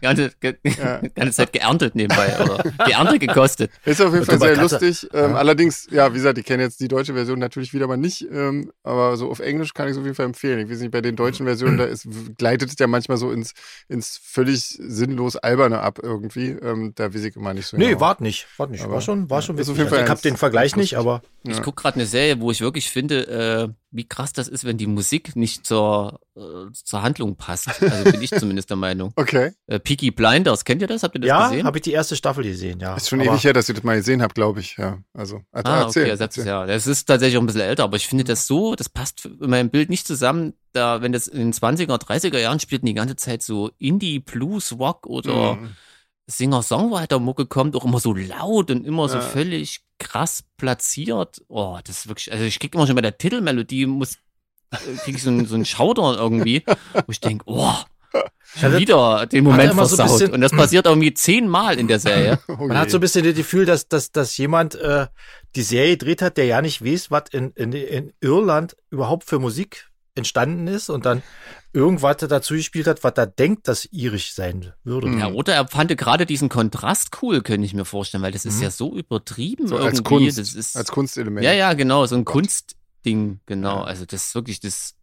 ganze, ge Ja. ganze Zeit geerntet nebenbei. Oder geerntet gekostet. ist auf jeden Fall sehr lustig. Ähm, Ja. Allerdings, ja, wie gesagt, ich kenne jetzt die deutsche Version natürlich wieder mal nicht, ähm, aber so auf Englisch kann ich es auf jeden Fall empfehlen. Ich weiß nicht, bei den deutschen Versionen, da ist, gleitet es ja manchmal so ins, ins völlig sinnlos Alberne ab irgendwie. Ähm, da weiß ich immer nicht so Nee, genau. wart nicht. Wart nicht. Aber- War schon, war schon witzig. Also ich hab den Vergleich nicht, aber Ja. Ich gucke gerade eine Serie, wo ich wirklich finde, äh, wie krass das ist, wenn die Musik nicht zur, äh, zur Handlung passt. Also bin ich zumindest der Meinung. Okay. Äh, Peaky Blinders, kennt ihr das? Habt ihr das ja, gesehen? habe ich die erste Staffel gesehen, ja. Ist schon aber, ewig her, dass ich das mal gesehen habe, glaube ich. Ja, also also Ah, erzähl, okay, es erzähl. ja. Das ist tatsächlich auch ein bisschen älter, aber ich finde das so, das passt in meinem Bild nicht zusammen, da, wenn das in den 20er, 30er Jahren spielt und die ganze Zeit so Indie, Blues, Rock oder Mhm. Singer-Songwriter-Mucke kommt, auch immer so laut und immer so Ja. völlig krass platziert. Oh, das ist wirklich, also ich krieg immer schon bei der Titelmelodie, muss, äh, krieg ich so einen, so einen Schauder irgendwie, wo ich denke, oh, schon Ja, wieder den Moment immer so versaut. bisschen- und das passiert irgendwie zehnmal in der Serie. Oh Man hat so ein bisschen das Gefühl, dass, dass, dass jemand äh, die Serie gedreht hat, der ja nicht weiß, was in, in, in Irland überhaupt für Musik entstanden ist und dann irgendwas dazu gespielt hat, was er denkt, dass irisch sein würde. Mhm. Ja, oder er fand gerade diesen Kontrast cool, könnte ich mir vorstellen, weil das ist Mhm. ja so übertrieben So irgendwie. als Kunst, das ist, als Kunstelement. ja, ja, genau, so ein Gott. Kunstding, genau. Also das ist wirklich das,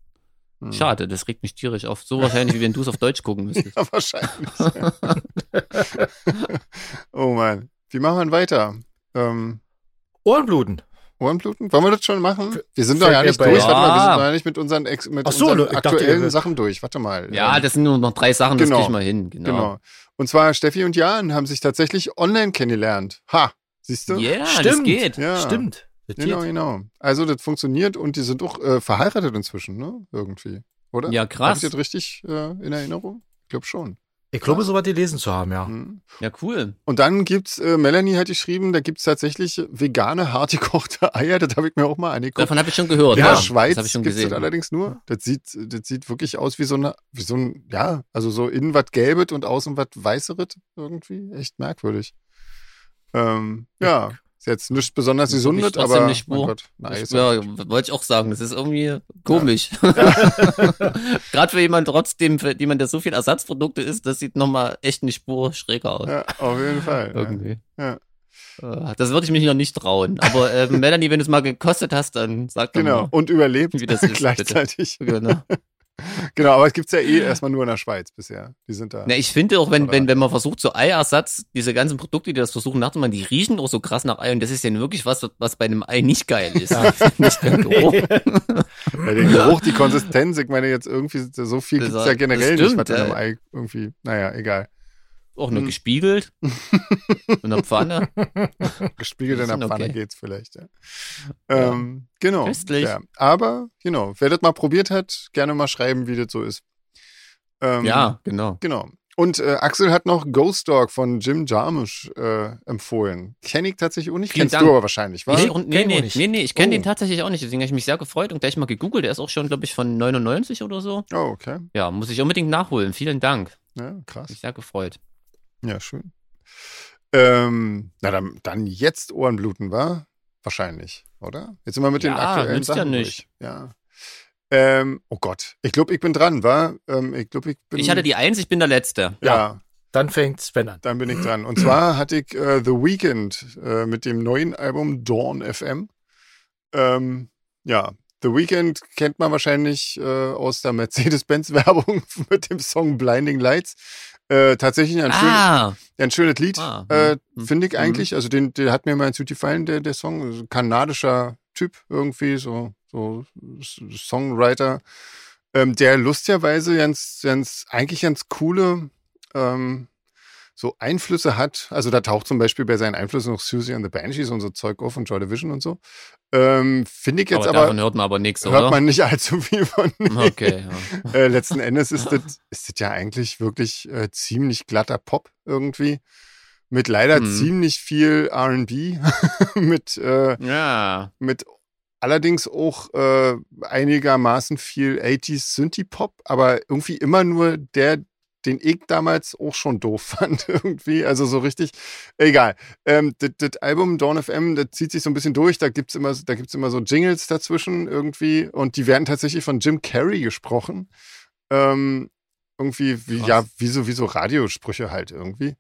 Hm. schade, das regt mich tierisch auf. So wahrscheinlich, wie wenn du es auf Deutsch gucken müsstest. Ja, wahrscheinlich. oh Mann. Wie machen wir denn weiter? Ähm, Ohrenbluten. Ohrenbluten? Wollen wir das schon machen? Wir sind doch ja mir nicht durch. Warte mal, wir sind doch ja nicht mit unseren, Ex mit so, unseren dachte, aktuellen ihr- Sachen durch. Warte mal. Ja, Ähm, das sind nur noch drei Sachen, das Genau. krieg ich mal hin. Genau. genau. Und zwar Steffi und Jan haben sich tatsächlich online kennengelernt. Ha, siehst du? Ja, das Stimmt. geht. Ja. Stimmt. Das Genau, geht. genau. Also das funktioniert und die sind auch äh, verheiratet inzwischen, ne? Irgendwie. Oder? Ja, krass. ich das richtig äh, in Erinnerung? Ich glaube schon. Ich glaube, so was gelesen zu haben, ja. Mhm. Ja, cool. Und dann gibt's, äh, Melanie hat geschrieben, da gibt's tatsächlich vegane, hart gekochte Eier. Das habe ich mir auch mal angeguckt. Davon habe ich schon gehört. in ja, der Schweiz das habe ich schon gibt's gesehen. das allerdings nur. Das sieht, das sieht wirklich aus wie so eine, wie so ein, ja, also so innen was gelbet und außen was weißeret irgendwie. Echt merkwürdig. Ähm, ja, ist jetzt nicht besonders ist trotzdem aber nicht mein. Gott, nice. ja, wollte ich auch sagen. Das ist irgendwie komisch. Gerade für jemanden trotzdem, für jemanden, der so viel Ersatzprodukte isst, das sieht nochmal echt eine Spur schräger aus. Ja, auf jeden Fall. Ja. Irgendwie. Ja. Äh, Das würde ich mich noch nicht trauen. Aber äh, Melanie, wenn du es mal gekostet hast, dann sag doch Genau. mal. Und überlebt Wie das ist, gleichzeitig. Genau. Genau, aber es gibt's ja eh erstmal nur in der Schweiz bisher. Die sind da. Na, ich finde auch, wenn, wenn, wenn man versucht, so Eiersatz, diese ganzen Produkte, die das versuchen nachzumachen, die riechen auch so krass nach Ei und das ist ja wirklich was, was bei einem Ei nicht geil ist. nicht der Geruch. Bei den Geruch, die Konsistenz, ich meine jetzt irgendwie so viel Das- gibt's ja generell stimmt, nicht, was in einem ja. Ei irgendwie, naja, egal. Auch nur Hm. gespiegelt. in der Pfanne. Gespiegelt in der Pfanne okay. geht's vielleicht, ja. Ähm, genau. Köstlich. Ja. Aber, genau, wer das mal probiert hat, gerne mal schreiben, wie das so ist. Ähm, Ja, genau. Genau. Und äh, Axel hat noch Ghost Dog von Jim Jarmusch äh, empfohlen. Kenn ich tatsächlich auch nicht. Vielen Kennst Dank. du aber wahrscheinlich, was? Nee, Nee, und, nee, nee, nee, nee, ich kenne Oh. den tatsächlich auch nicht, deswegen habe ich mich sehr gefreut und gleich mal gegoogelt. Der ist auch schon, glaube ich, von 99 oder so. Oh, okay. Ja, muss ich unbedingt nachholen. Vielen Dank. Ja, krass. Mich sehr gefreut. Ja, schön. Ähm, na, dann, dann jetzt Ohrenbluten, war? Wahrscheinlich, oder? Jetzt sind wir mit den Ja, aktuellen nützt ja Sachen nicht. durch. Ja. Ähm, oh Gott, ich glaube, ich bin dran, war? Ähm, ich glaube, ich bin. Ich hatte die Eins, ich bin der Letzte. Ja, Dann fängt Sven an. dann bin ich dran. Und zwar hatte ich äh, The Weeknd äh, mit dem neuen Album Dawn FM. Ähm, ja, The Weeknd kennt man wahrscheinlich äh, aus der Mercedes-Benz-Werbung mit dem Song Blinding Lights. Äh, tatsächlich ein, Ah, ein schönes Lied, Ah, äh, hm, finde ich hm. eigentlich. Also den, der hat mir mal gefallen, der, der Song. Also kanadischer Typ irgendwie, so, so Songwriter, ähm, der lustigerweise ganz, ganz, eigentlich ganz coole ähm, so Einflüsse hat. Also da taucht zum Beispiel bei seinen Einflüssen noch Susie and the Banshees und so Zeug auf und Joy Division und so. Ähm, finde ich jetzt aber, aber, davon hört man aber nichts, hört oder? man nicht allzu viel von. Okay, ja. äh, letzten Endes ist das, ist das ja eigentlich wirklich äh, ziemlich glatter Pop irgendwie. Mit leider Hm. ziemlich viel RB. mit, äh, ja. mit allerdings auch äh, einigermaßen viel 80s Synthie-Pop, aber irgendwie immer nur der, den ich damals auch schon doof fand irgendwie. Also so richtig, egal. Ähm, das, das Album Dawn FM, das zieht sich so ein bisschen durch. Da gibt's immer, da gibt's immer so Jingles dazwischen irgendwie und die werden tatsächlich von Jim Carrey gesprochen. Ähm, irgendwie, wie, Krass. ja, wie so, wie so Radiosprüche halt irgendwie.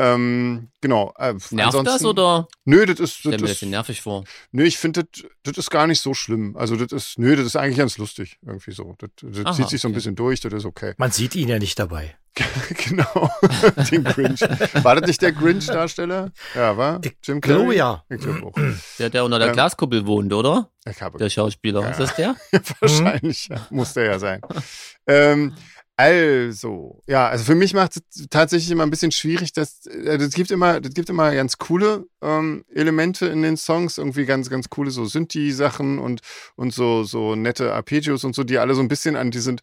Ähm, genau. Äh, Nervt das oder Nö, das ist, stell das mir das nervig vor? Nö, ich finde, das, das ist gar nicht so schlimm. Also, das ist, nö, das ist eigentlich ganz lustig. Irgendwie so. Das, das Aha, zieht sich so ein okay. bisschen durch, das ist okay. Man sieht ihn ja nicht dabei. genau. Den Grinch. War das nicht der Grinch-Darsteller? Ja, war? Jim Carrey? glaube ja. Ich glaube auch. Der, der unter der Ähm, Glaskuppel wohnt, oder? Ich habe Der Schauspieler. Ja. Ist das der? Wahrscheinlich, ja. Muss der ja sein. ähm, also, ja, also für mich macht es tatsächlich immer ein bisschen schwierig, dass äh, das gibt immer, das gibt immer ganz coole ähm, Elemente in den Songs, irgendwie ganz, ganz coole so Synthi-Sachen und und so so nette Arpeggios und so, die alle so ein bisschen an die sind.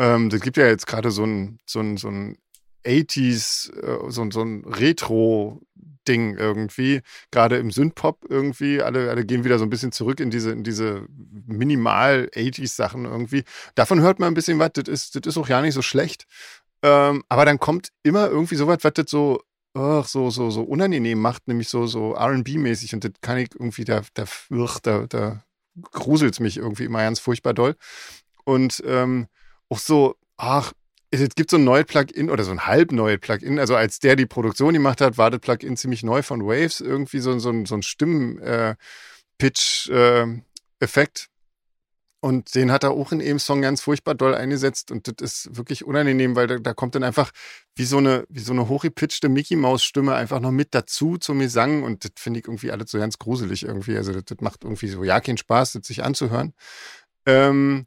Ähm, das gibt ja jetzt gerade so ein so ein so ein 80s, äh, so, ein- so ein Retro-Ding irgendwie, gerade im Synthpop irgendwie, alle, alle gehen wieder so ein bisschen zurück in diese, in diese minimal 80s-Sachen irgendwie. Davon hört man ein bisschen was, das ist, das ist auch ja nicht so schlecht. Ähm, aber dann kommt immer irgendwie sowas, was das so, ach, so, so, so unangenehm macht, nämlich so, so RB-mäßig und das kann ich irgendwie, da, da, da, da gruselt mich irgendwie immer ganz furchtbar doll. und ähm, auch so, ach, es gibt so ein neues Plugin oder so ein halb neues Plugin. Also als der die Produktion gemacht hat, war das Plugin ziemlich neu von Waves. Irgendwie so, so, so ein Stimmen-Pitch-Effekt. Äh, und den hat er auch in einem Song ganz furchtbar doll eingesetzt. Und das ist wirklich unangenehm, weil da, da kommt dann einfach wie so eine, wie so eine hochgepitchte Mickey-Maus-Stimme einfach noch mit dazu zum Gesang. Und das finde ich irgendwie alles so ganz gruselig irgendwie. Also das, das macht irgendwie so ja keinen Spaß, das sich anzuhören. Ähm,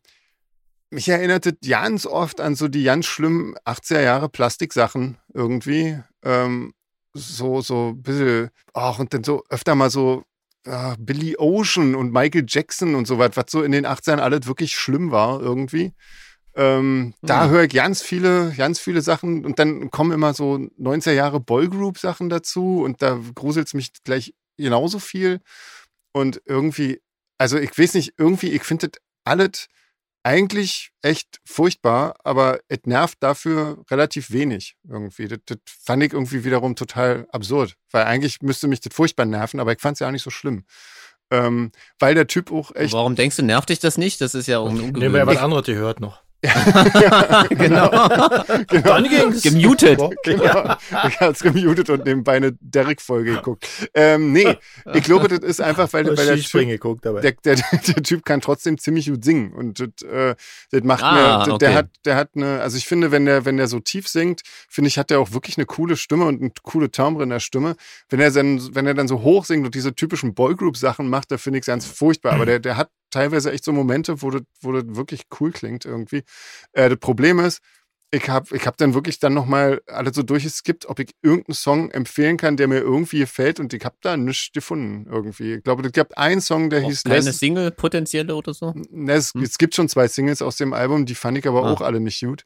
mich erinnert das ganz oft an so die ganz schlimmen 80er Jahre Plastiksachen irgendwie. Ähm, so, so ein bisschen, ach, und dann so öfter mal so uh, Billy Ocean und Michael Jackson und so was, was so in den 80ern alles wirklich schlimm war irgendwie. Ähm, mhm. Da höre ich ganz viele, ganz viele Sachen und dann kommen immer so 90er Jahre Boygroup-Sachen dazu und da gruselt es mich gleich genauso viel. Und irgendwie, also ich weiß nicht, irgendwie, ich finde das alles eigentlich echt furchtbar, aber es nervt dafür relativ wenig irgendwie. Das, das, fand ich irgendwie wiederum total absurd, weil eigentlich müsste mich das furchtbar nerven, aber ich fand es ja auch nicht so schlimm. Ähm, weil der Typ auch echt. Warum denkst du, nervt dich das nicht? Das ist ja auch ungewöhnlich. Nehmen wir ja was anderes gehört noch. genau. genau. Dann ging's. Gemutet. Genau. Ich hab's gemutet und nebenbei eine Derek-Folge geguckt. Ähm, nee, ich glaube, das ist einfach, weil, weil der, typ, geguckt, der, der, der, Typ kann trotzdem ziemlich gut singen. Und das, äh, das macht ah, mir, das, okay. der hat, der hat eine, also ich finde, wenn der, wenn der so tief singt, finde ich, hat der auch wirklich eine coole Stimme und eine coole Timbre in der Stimme. Wenn er dann, wenn er dann so hoch singt und diese typischen Boygroup-Sachen macht, da finde ich es ganz furchtbar. Aber der, der hat teilweise echt so Momente, wo das, wo das wirklich cool klingt irgendwie. Äh, das Problem ist, ich habe ich hab dann wirklich dann nochmal alles so durchgeskippt, ob ich irgendeinen Song empfehlen kann, der mir irgendwie gefällt und ich habe da nichts gefunden irgendwie. Ich glaube, es gab einen Song, der auch hieß... Keine Les Single potenzielle oder so? Ne, es, hm. es, gibt schon zwei Singles aus dem Album, die fand ich aber ah. auch alle nicht gut.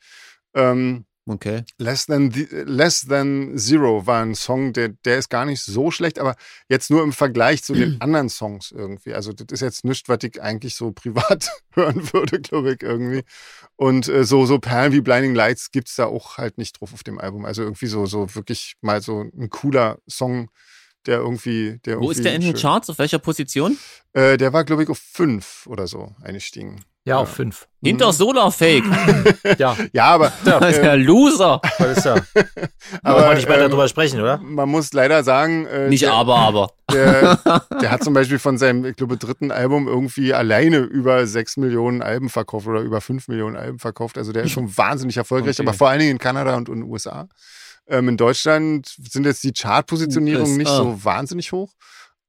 Ähm, Okay. Less Than, Less Than Zero war ein Song, der, der ist gar nicht so schlecht, aber jetzt nur im Vergleich zu den anderen Songs irgendwie. Also, das ist jetzt nichts, was ich eigentlich so privat hören würde, glaube ich, irgendwie. Und äh, so, so Perlen wie Blinding Lights gibt es da auch halt nicht drauf auf dem Album. Also irgendwie so, so wirklich mal so ein cooler Song, der irgendwie. Der Wo irgendwie ist der in den Charts? Auf welcher Position? Äh, der war, glaube ich, auf fünf oder so eingestiegen. Ja, auf fünf. Hinter Solar Fake. ja. ja, aber. Ja, äh, der Loser. Was ist da? aber wir nicht weiter ähm, drüber sprechen, oder? Man muss leider sagen. Äh, nicht der, aber, aber. Der, der, hat zum Beispiel von seinem, ich glaube, dritten Album irgendwie alleine über sechs Millionen Alben verkauft oder über fünf Millionen Alben verkauft. Also der ist schon wahnsinnig erfolgreich, okay. aber vor allen Dingen in Kanada und in den USA. Ähm, in Deutschland sind jetzt die Chartpositionierungen nicht so wahnsinnig hoch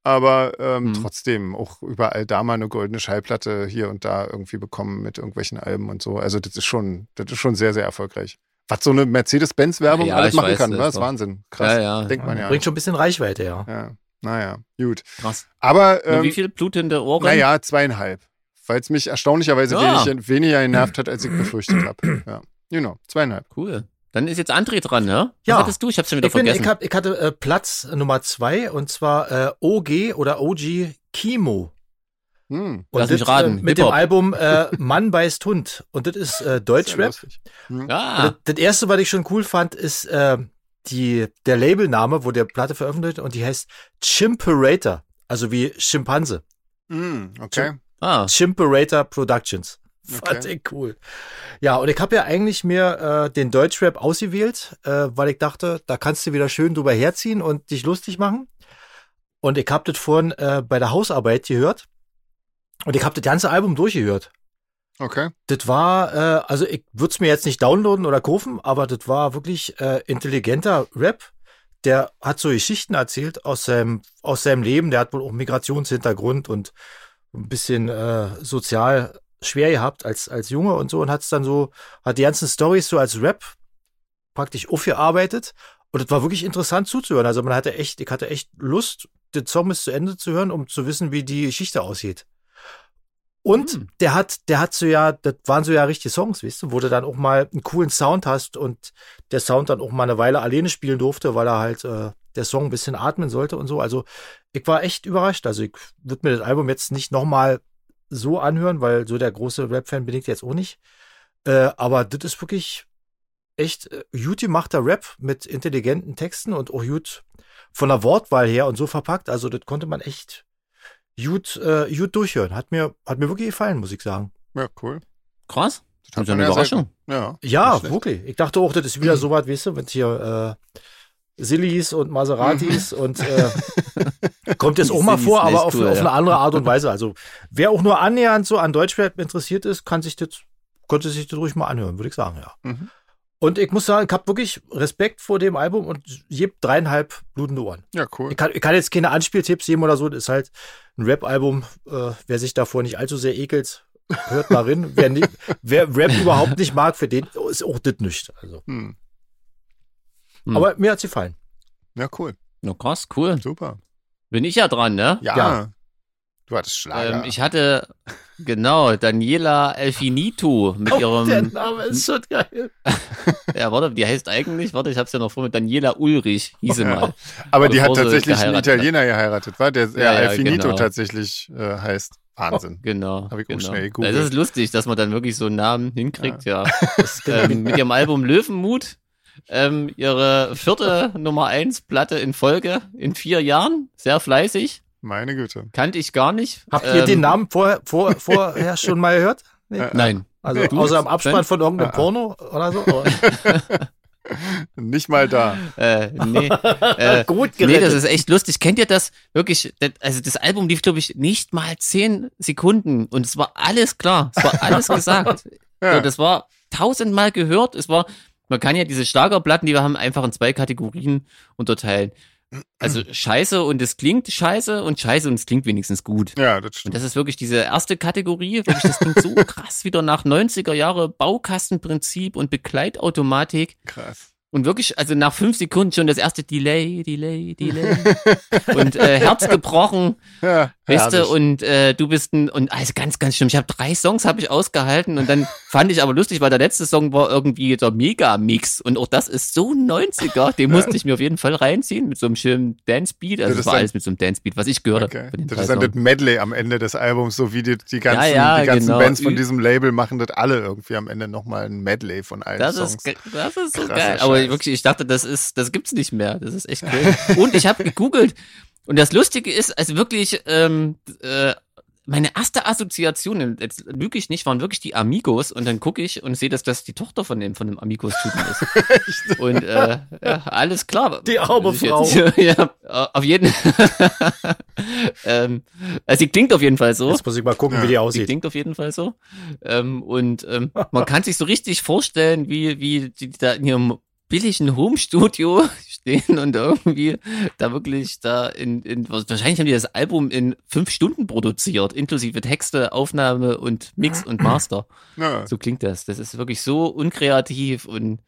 aber ähm, mhm. trotzdem auch überall da mal eine goldene Schallplatte hier und da irgendwie bekommen mit irgendwelchen Alben und so. Also das ist schon, das ist schon sehr, sehr erfolgreich. Was so eine Mercedes-Benz-Werbung ja, alles machen weiß, kann, das ist Wahnsinn. Krass. Ja, ja. Denkt man ja. Bringt schon ein bisschen Reichweite, ja. Ja, naja, gut. Krass. Aber ähm, wie viel Blut in der Ohren? Naja, zweieinhalb. Weil es mich erstaunlicherweise ja. wenig, weniger genervt hat, als ich befürchtet habe. Ja, genau, zweieinhalb. Cool. Dann ist jetzt André dran, ne? Was ja. hattest du? Ich hab's schon wieder ich vergessen. Bin, ich, hab, ich hatte äh, Platz Nummer zwei und zwar äh, OG oder OG Kimo. Hm. Und Lass das, mich raten. Äh, mit dem Album äh, Mann beißt Hund. Und das ist äh, Deutschrap. Hm. Ah. Das, das, erste, was ich schon cool fand, ist äh, die, der Labelname, wo der Platte veröffentlicht und die heißt Chimperator. Also wie Schimpanse. Hm, okay. Ah. Chimperator Productions. Fand okay. ich cool. Ja, und ich habe ja eigentlich mir äh, den Deutschrap ausgewählt, äh, weil ich dachte, da kannst du wieder schön drüber herziehen und dich lustig machen. Und ich habe das vorhin äh, bei der Hausarbeit gehört. Und ich habe das ganze Album durchgehört. Okay. Das war, äh, also ich würde es mir jetzt nicht downloaden oder kaufen, aber das war wirklich äh, intelligenter Rap. Der hat so Geschichten erzählt aus seinem, aus seinem Leben. Der hat wohl auch Migrationshintergrund und ein bisschen äh, sozial schwer gehabt als, als Junge und so und hat es dann so, hat die ganzen Stories so als Rap praktisch aufgearbeitet und es war wirklich interessant zuzuhören. Also man hatte echt, ich hatte echt Lust, den Song bis zu Ende zu hören, um zu wissen, wie die Geschichte aussieht. Und hm. der hat, der hat so ja, das waren so ja richtige Songs, weißt du, wo du dann auch mal einen coolen Sound hast und der Sound dann auch mal eine Weile alleine spielen durfte, weil er halt äh, der Song ein bisschen atmen sollte und so. Also ich war echt überrascht. Also ich würde mir das Album jetzt nicht nochmal so anhören, weil so der große Rap-Fan bin ich jetzt auch nicht. Äh, aber das ist wirklich echt äh, gut gemachter Rap mit intelligenten Texten und auch gut von der Wortwahl her und so verpackt. Also das konnte man echt gut, äh, gut durchhören. Hat mir, hat mir wirklich gefallen, muss ich sagen. Ja, cool. Krass. Das ist eine ja selten. Überraschung. Ja. Ja, wirklich. Ich dachte auch, das ist wieder so was, weißt du, wenn hier äh, Sillis und Maseratis und äh, kommt jetzt auch mal vor, aber auf, cool, auf ja. eine andere Art und Weise. Also wer auch nur annähernd so an Deutschrap interessiert ist, kann sich das, könnte sich das ruhig mal anhören, würde ich sagen, ja. Mhm. Und ich muss sagen, ich habe wirklich Respekt vor dem Album und gebe dreieinhalb blutende Ohren. Ja, cool. Ich kann, ich kann jetzt keine Anspieltipps geben oder so. Das ist halt ein Rap-Album. Äh, wer sich davor nicht allzu sehr ekelt, hört mal rein. Wer, nicht, wer Rap überhaupt nicht mag, für den ist auch das nicht. Also. Hm. Hm. Aber mir hat's gefallen. Ja, cool. Na krass, cool. Super. Bin ich ja dran, ne? Ja. Ja. Du hattest Schlager. Ähm, ich hatte, genau, Daniela Elfinito mit Oh, der ihrem, Name ist schon geil. ja, warte, die heißt eigentlich, warte, ich hab's ja noch vor mit Daniela Ulrich, hieß sie Ja. mal. Aber die hat tatsächlich einen. Italiener geheiratet, war? Der Ja, ja, ja, Alfinito genau. tatsächlich äh, heißt. Wahnsinn. Genau. Hab ich auch genau. schnell gegoogelt. Das ist lustig, dass man dann wirklich so einen Namen hinkriegt, ja. Das ist ähm, mit ihrem Album Löwenmut, ähm, ihre vierte Nummer eins Platte in Folge in vier Jahren, sehr fleißig, Meine Güte. kannte ich gar nicht. Habt ihr Ähm, den Namen vorher, vor, vorher schon mal gehört? Nee. Äh, Nein. Also Nee. außer im Abspann von irgendeinem ah. Porno oder so. Nicht mal da. Äh, nee. Äh, Gut Nee, gerettet. das ist echt lustig. Kennt ihr das wirklich? Das, also das Album lief, glaube ich, nicht mal zehn Sekunden und es war alles klar. Es war alles gesagt. Ja. So, das war tausendmal gehört. Es war, man kann ja diese Schlagerplatten, die wir haben, einfach in zwei Kategorien unterteilen. Also Scheiße und es klingt Scheiße und Scheiße und es klingt wenigstens gut. ja, das Und stimmt. das ist wirklich diese erste Kategorie. Wirklich, das klingt so krass wieder nach 90er Jahre Baukastenprinzip und Begleitautomatik. Krass. Und wirklich, also nach fünf Sekunden schon das erste Delay, Delay, Delay. und äh, Herz gebrochen, Ja, weißt du, und äh, du bist ein, und also ganz, ganz schlimm. Ich habe drei Songs habe ich ausgehalten und dann fand ich aber lustig, weil der letzte Song war irgendwie der Mega-Mix. Und auch das ist so 90er, den musste ich mir auf jeden Fall reinziehen mit so einem schönen Dance-Beat. Also Das war dann- alles mit so einem Dance-Beat, was ich gehört Okay. habe. Das ist dann das. Medley am Ende des Albums, so wie die, die ganzen, ja, die ganzen genau. Bands von diesem Label machen das alle irgendwie am Ende nochmal ein Medley von allen Das Songs. ist, das ist so Krasser geil. Aber wirklich, ich dachte, das ist, das gibt's nicht mehr. Das ist echt cool. Und ich habe gegoogelt. Und das Lustige ist, also wirklich, ähm, äh, meine erste Assoziation, jetzt lüge ich nicht, waren wirklich die Amigos. Und dann gucke ich und sehe, dass das die Tochter von dem, von dem Amigos-Typen ist. und äh, ja, alles klar. Die arme Frau. Jetzt, ja, auf jeden ähm, Also sie klingt auf jeden Fall so. Jetzt muss ich mal gucken, wie die Die aussieht. klingt auf jeden Fall so. Ähm, und ähm, man kann sich so richtig vorstellen, wie, wie die da in ihrem billigen Home-Studio stehen und irgendwie da wirklich da in, in, wahrscheinlich haben die das Album in fünf Stunden produziert, inklusive Texte, Aufnahme und Mix und Master. Ja. So klingt das. Das ist wirklich so unkreativ und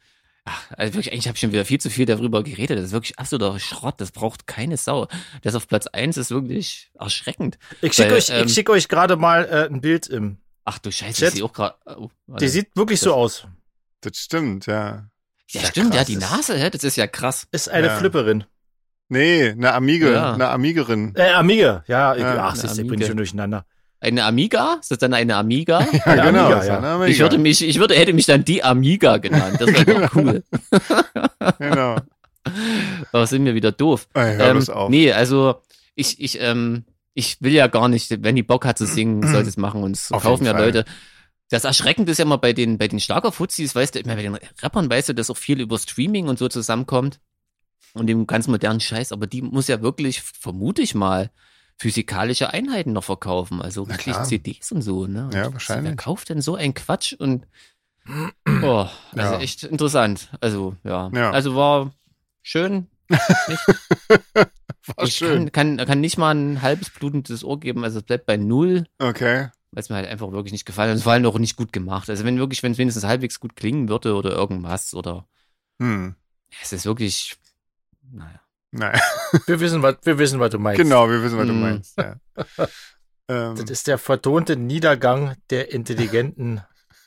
ach, also wirklich, eigentlich habe ich schon wieder viel zu viel darüber geredet. Das ist wirklich absoluter Schrott. Das braucht keine Sau. Das auf Platz eins ist wirklich erschreckend. Ich schicke euch, ähm, ich schick euch gerade mal äh, ein Bild im. Ach du Scheiße, Chat. ich sehe auch gerade. Oh. Die sieht wirklich so aus. Das stimmt, ja. Ja, ja stimmt, ja, die Nase, hä? das ist ja krass. Ist eine Ja. Flipperin. Nee, eine Amige, Ja. eine Amigerin. Äh, Amiga. Ja, ich, Ja, ach, ich Amiga. bringe schon durcheinander. Eine Amiga? Ist das dann eine Amiga? Ja, Eine genau. Amiga, ist ja. eine Amiga. Ich würde mich, ich würde, hätte mich dann die Amiga genannt. Das wäre doch cool. Genau. Aber sind wir wieder doof. Ey, hör Ähm, auf. nee, also ich, ich, ähm, ich will ja gar nicht, wenn die Bock hat zu singen, soll sie es machen und es Auf kaufen ja Fall. Leute. Das Erschreckende ist ja immer bei den, bei den Schlagerfuzis, weißt du, immer bei den Rappern weißt du, dass auch viel über Streaming und so zusammenkommt und dem ganz modernen Scheiß, aber die muss ja wirklich, vermute ich mal, physikalische Einheiten noch verkaufen, also Na wirklich klar. CDs und so, ne? Und Ja, Wer wahrscheinlich. kauft denn so ein Quatsch und oh, also Ja. echt interessant. Also, ja. Ja. Also war schön. War Ich schön. kann, kann, kann nicht mal ein halbes blutendes Ohr geben, also es bleibt bei null, Okay. Weil es mir halt einfach wirklich nicht gefallen hat. Es war halt auch nicht gut gemacht. Also wenn wirklich, wenn es wenigstens halbwegs gut klingen würde oder irgendwas oder Hm. es ist wirklich, naja. Nein. Wir wissen, was, wir wissen, was du meinst. Genau, wir wissen, was du Hm. meinst. Ja. ähm, Das ist der vertonte Niedergang der intelligenten.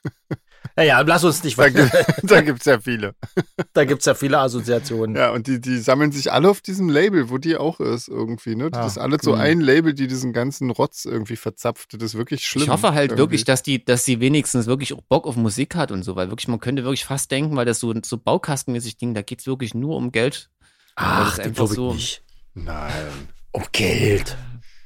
Naja, lass uns nicht da weiter. gibt da gibt's ja viele. Da gibt's ja viele Assoziationen. Ja, und die, die sammeln sich alle auf diesem Label, wo die auch ist irgendwie, ne? Das Ah. ist alles so Hm. ein Label, die diesen ganzen Rotz irgendwie verzapft. Das ist wirklich schlimm. ich hoffe halt irgendwie. wirklich, dass die, dass sie wenigstens wirklich auch Bock auf Musik hat und so, weil wirklich, man könnte wirklich fast denken, weil das so, so baukastenmäßig Ding, da geht's wirklich nur um Geld. Ach, das ist das einfach glaube ich so. nicht. Nein. Um Geld.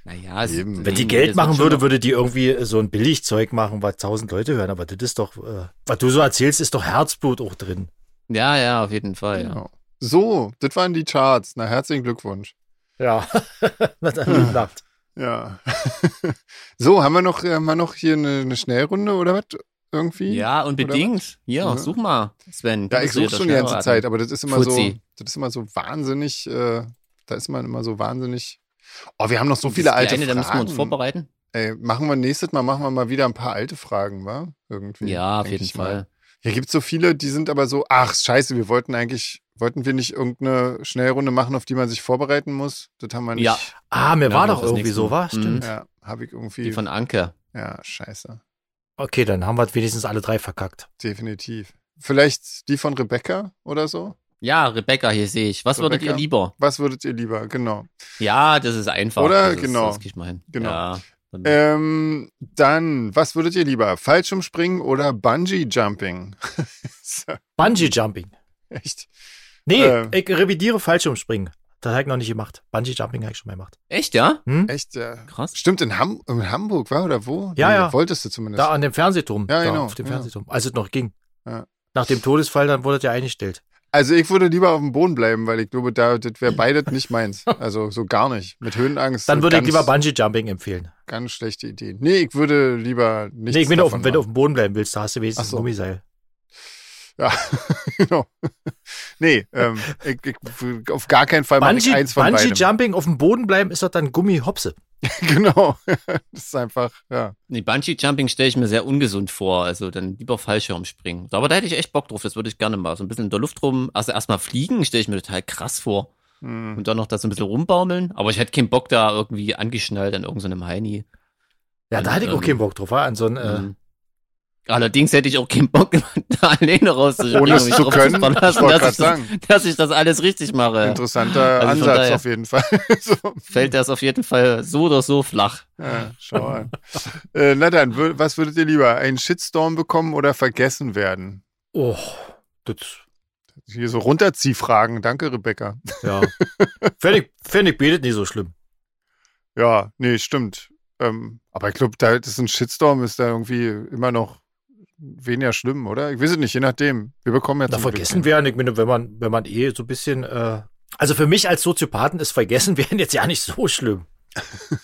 Naja, es- Eben. Wenn die Geld machen würde, würde die irgendwie so ein Billigzeug machen, was tausend Leute hören. Aber das ist doch, äh, was du so erzählst, ist doch Herzblut auch drin. Ja, ja, auf jeden Fall, ja. Genau. So, das waren die Charts. Na, herzlichen Glückwunsch. Ja. Dann gute Nacht. Ja. so, haben wir noch, haben wir noch hier eine, eine Schnellrunde oder was? Irgendwie? Ja, unbedingt. Hier, Ja. such mal, Sven. Ja, ich ja suche schon die ganze. Zeit, aber das ist immer so, Fuzzi. das ist immer so wahnsinnig, äh, da ist man immer so wahnsinnig. Oh, wir haben noch so viele alte eine, Da müssen wir uns Fragen. vorbereiten. Ey, machen wir nächstes Mal, machen wir mal wieder ein paar alte Fragen, wa? Irgendwie. Ja, auf jeden. Fall. Hier gibt so viele, die sind aber so, ach scheiße, wir wollten eigentlich, wollten wir nicht irgendeine Schnellrunde machen, auf die man sich vorbereiten muss? Das haben wir nicht. Ja. Ah, mir Ja, war doch irgendwie so, war? Stimmt. Ja, habe ich irgendwie. Die von Anke. ja, scheiße. Okay, dann haben wir wenigstens alle drei verkackt. Definitiv. Vielleicht die von Rebecca oder so? Ja, Rebecca, hier sehe ich. Was würdet ihr Rebecca? lieber? Was würdet ihr lieber? Genau. Ja, das ist einfach. Oder? Das ist, Genau. Das krieg ich mal hin. Genau. Ja. Dann- Ähm, dann, was würdet ihr lieber? Fallschirmspringen oder Bungee Jumping? So, Bungee Jumping. Echt? Nee, Äh. ich revidiere Fallschirmspringen. Das habe ich noch nicht gemacht. Bungee Jumping habe ich schon mal gemacht. Echt, ja? Hm? Echt, ja. Krass. Stimmt, in, Ham in Hamburg, war oder wo? Ja, Nee, ja. Wolltest du zumindest. Da an dem Fernsehturm. Ja, da genau, Auf dem. Fernsehturm. Als es noch ging. Ja. Nach dem Todesfall, dann wurde es ja eingestellt. Also ich würde lieber auf dem Boden bleiben, weil ich glaube, da, das wäre beides nicht meins. Also so gar nicht. Mit Höhenangst. Dann würde ich lieber Bungee Jumping empfehlen. Ganz schlechte Idee. Nee, ich würde lieber nicht. nee, ich bin auf, wenn du auf dem Boden bleiben willst, da hast du wenigstens so. ein Gummiseil. Ja, genau. Nee, ähm, ich, ich, auf gar keinen Fall mache ich Bungee, eins von Bungee beidem. Jumping auf dem Boden bleiben ist doch dann Gummihopse. genau. Das ist einfach, ja. Nee, Bungee Jumping stelle ich mir sehr ungesund vor. Also dann lieber Fallschirm springen. Aber da hätte ich echt Bock drauf. Das würde ich gerne mal. So ein bisschen in der Luft rum. Also erstmal fliegen stelle ich mir total krass vor. Hm. Und dann noch da so ein bisschen rumbaumeln. Aber ich hätte keinen Bock da irgendwie angeschnallt an irgendeinem Heini. Ja, da hätte ich auch ähm, keinen Bock drauf. wa? An so ein, äh, Mhm. Allerdings hätte ich auch keinen Bock, da alleine rauszuspringen. Ohne es zu können. wollte dass, ich das, dass ich das alles richtig mache. Interessanter Also Ansatz daher- auf jeden Fall. so. Fällt das auf jeden Fall so oder so flach. Ja, schau an. äh, na dann, was würdet ihr lieber? Einen Shitstorm bekommen oder vergessen werden? oh, das, Hier so Runterziehfragen. Danke, Rebecca. ja. Fände ich, fänd ich betet nicht so schlimm. Ja, nee, stimmt. Ähm, aber ich glaube, da das ist ein Shitstorm, ist da irgendwie immer noch weniger schlimm, oder? Ich weiß es nicht, je nachdem. Wir bekommen ja Da vergessen werden, ich meine, wenn man, wenn man eh so ein bisschen, äh, also für mich als Soziopathen ist vergessen werden jetzt ja nicht so schlimm.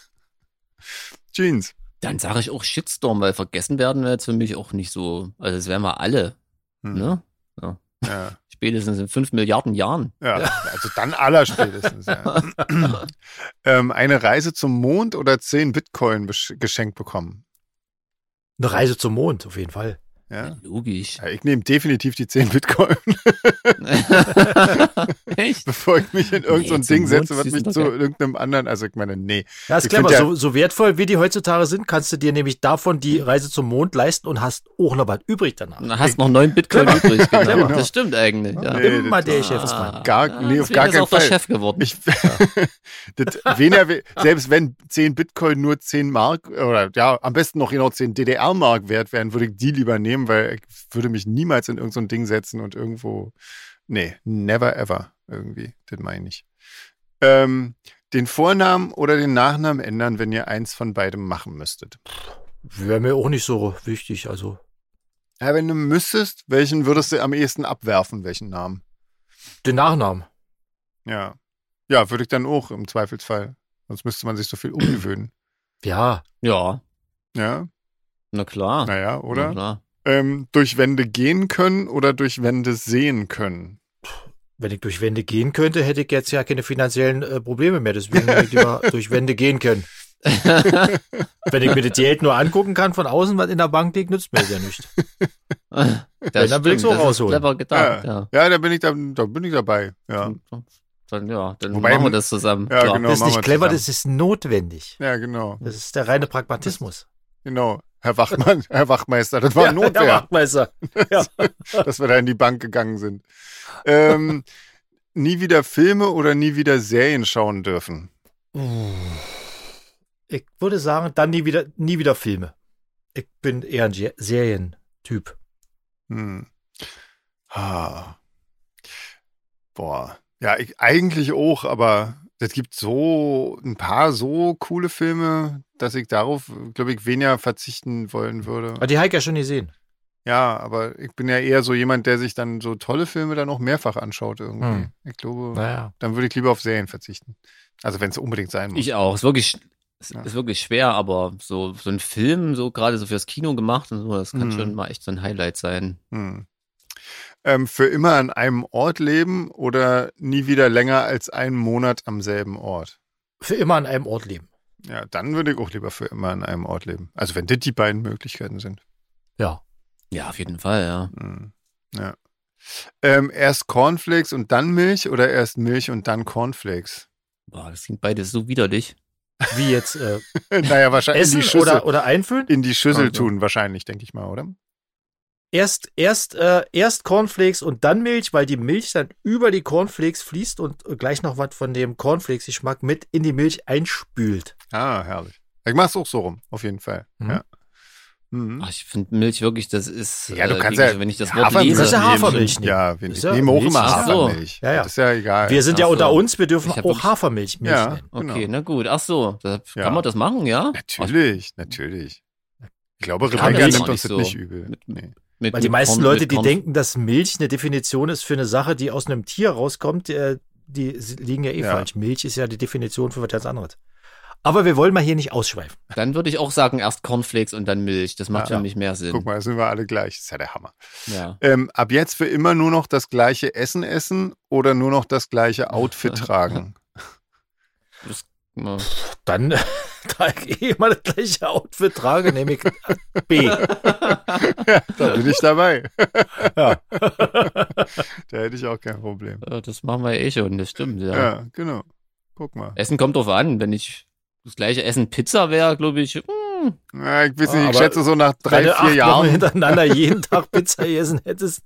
Jeans. Dann sage ich auch Shitstorm, weil vergessen werden wir jetzt für mich auch nicht so. Also das wären wir alle, Hm. ne? Ja. Spätestens in fünf Milliarden Jahren. ja, also dann allerspätestens. Ja. ähm, eine Reise zum Mond oder 10 Bitcoin geschenkt bekommen? Eine Reise zum Mond, auf jeden Fall. Ja. Logisch. ja ich nehme definitiv die 10 Bitcoin, Echt? bevor ich mich in irgendein Nee, so Ding setze, was mich zu irgendeinem anderen, also ich meine, nee. Ja, ist Ich clever. ja- so, so wertvoll wie die heutzutage sind, kannst du dir nämlich davon die Reise zum Mond leisten und hast auch noch was übrig danach. Du hast noch neun Bitcoin übrig, genau. Genau. Das stimmt eigentlich. Ja. Nee, Immer das- der ah, Geschäftsmann. Gar- nee, auf deswegen gar ist keinen auch der Fall. Chef geworden. Ich, das, weniger, we- selbst wenn 10 Bitcoin nur 10 Mark oder ja, am besten noch genau 10 DDR-Mark wert wären, würde ich die lieber nehmen, weil ich würde mich niemals in irgendein so Ding setzen und irgendwo. Nee, never ever irgendwie. Das meine ich. Ähm, den Vornamen oder den Nachnamen ändern, wenn ihr eins von beidem machen müsstet. Wäre mir auch nicht so wichtig. Also, Ja, wenn du müsstest, welchen würdest du am ehesten abwerfen, welchen Namen? den Nachnamen. Ja. Ja, würde ich dann auch im Zweifelsfall. Sonst müsste man sich so viel umgewöhnen. Ja, ja, Ja, na klar. naja, Na oder? klar. Ähm, durch Wände gehen können oder durch Wände sehen können? wenn ich durch Wände gehen könnte, hätte ich jetzt ja keine finanziellen äh, Probleme mehr. Deswegen hätte ich lieber durch Wände gehen können. Wenn ich mir das Geld nur angucken kann von außen, was in der Bank liegt, nützt mir das ja nicht. Das dann will ich's stimmt, auch rausholen. Clever gedacht, ja. Ja, da bin ich da, da bin ich dabei. Ja, Dann, ja, dann Wobei- machen wir das zusammen. Ja, genau. das ist nicht clever, zusammen. das ist notwendig. ja, genau, Das ist der reine Pragmatismus. genau. Herr Wachmann, Herr Wachmeister, das war Ja, Notwehr, der Wachtmeister. Ja. dass wir da in die Bank gegangen sind. Ähm, nie wieder Filme oder nie wieder Serien schauen dürfen. Ich würde sagen, dann nie wieder, nie wieder Filme. Ich bin eher ein Serientyp. Hm. Ah. Boah. Ja, ich, eigentlich auch, aber Das gibt so ein paar so coole Filme, dass ich darauf, glaube ich, weniger verzichten wollen würde. Aber die habe ich ja schon gesehen. Ja, aber ich bin ja eher so jemand, der sich dann so tolle Filme dann auch mehrfach anschaut irgendwie. Hm. Ich glaube, Naja. dann würde ich lieber auf Serien verzichten. Also wenn es unbedingt sein muss. Ich auch. Ist wirklich, ist, Ja. ist wirklich schwer, aber so, so ein Film, so gerade so fürs Kino gemacht und so, das kann Mhm. schon mal echt so ein Highlight sein. Hm. Ähm, für immer an einem Ort leben oder nie wieder länger als einen Monat am selben Ort? Für immer an einem Ort leben. Ja, dann würde ich auch lieber für immer an einem Ort leben. Also wenn das die beiden Möglichkeiten sind. Ja. Ja, auf jeden Fall, ja. Hm. Ja. Ähm, erst Cornflakes und dann Milch oder erst Milch und dann Cornflakes? Boah, das klingt beides so widerlich. Wie jetzt äh, naja, wahrscheinlich in essen die Schüssel, oder, oder einfüllen? in die Schüssel Also. tun, wahrscheinlich, denke ich mal, oder? Erst, erst, äh, erst Cornflakes und dann Milch, weil die Milch dann über die Cornflakes fließt und gleich noch was von dem Cornflakes-Geschmack mit in die Milch einspült. Ah, herrlich. Ich mach's auch so rum, auf jeden Fall. Mhm. Ja. Mhm. Ach, ich finde Milch wirklich, das ist, Ja, du äh, kannst wirklich, ja wenn ich das Wort Hafermilch lese. Das ist ja. Hafermilch nehmen. Ja, wir ja nehmen auch Milch. immer Ach so. Hafermilch. Ja, ja. Das ist ja egal. Wir sind ja Ach so. unter uns, wir dürfen auch Hafermilch Milch Ja. nennen. Okay, Genau. na gut. Ach so, da, Ja. kann man das machen, ja? Natürlich, natürlich. Ich glaube, Ja, Rebecca nimmt uns nicht das so. nicht übel. Mit- Nee. Mit, Weil die meisten Leute, die denken, dass Milch eine Definition ist für eine Sache, die aus einem Tier rauskommt, äh, die liegen ja eh Ja. falsch. Milch ist ja die Definition für was ganz anderes. Aber wir wollen mal hier nicht ausschweifen. Dann würde ich auch sagen, erst Cornflakes und dann Milch. Das macht Ja. für mich mehr Sinn. Guck mal, da sind wir alle gleich. Das ist ja der Hammer. Ja. Ähm, ab jetzt für immer nur noch das gleiche Essen essen oder nur noch das gleiche Outfit tragen? Ja. Dann, da ich eh immer das gleiche Outfit trage, nehme ich B. Da bin ich dabei. Ja. Da hätte ich auch kein Problem. Ja, Das machen wir eh schon, das stimmt, ja. Ja, genau. Guck mal. Essen kommt drauf an. Wenn ich das gleiche Essen Pizza wäre, glaube ich, hm, Ja, ich weiß nicht, ich Aber schätze so nach drei, Wenn vier acht Wochen Jahren. hintereinander jeden Tag Pizza essen hättest,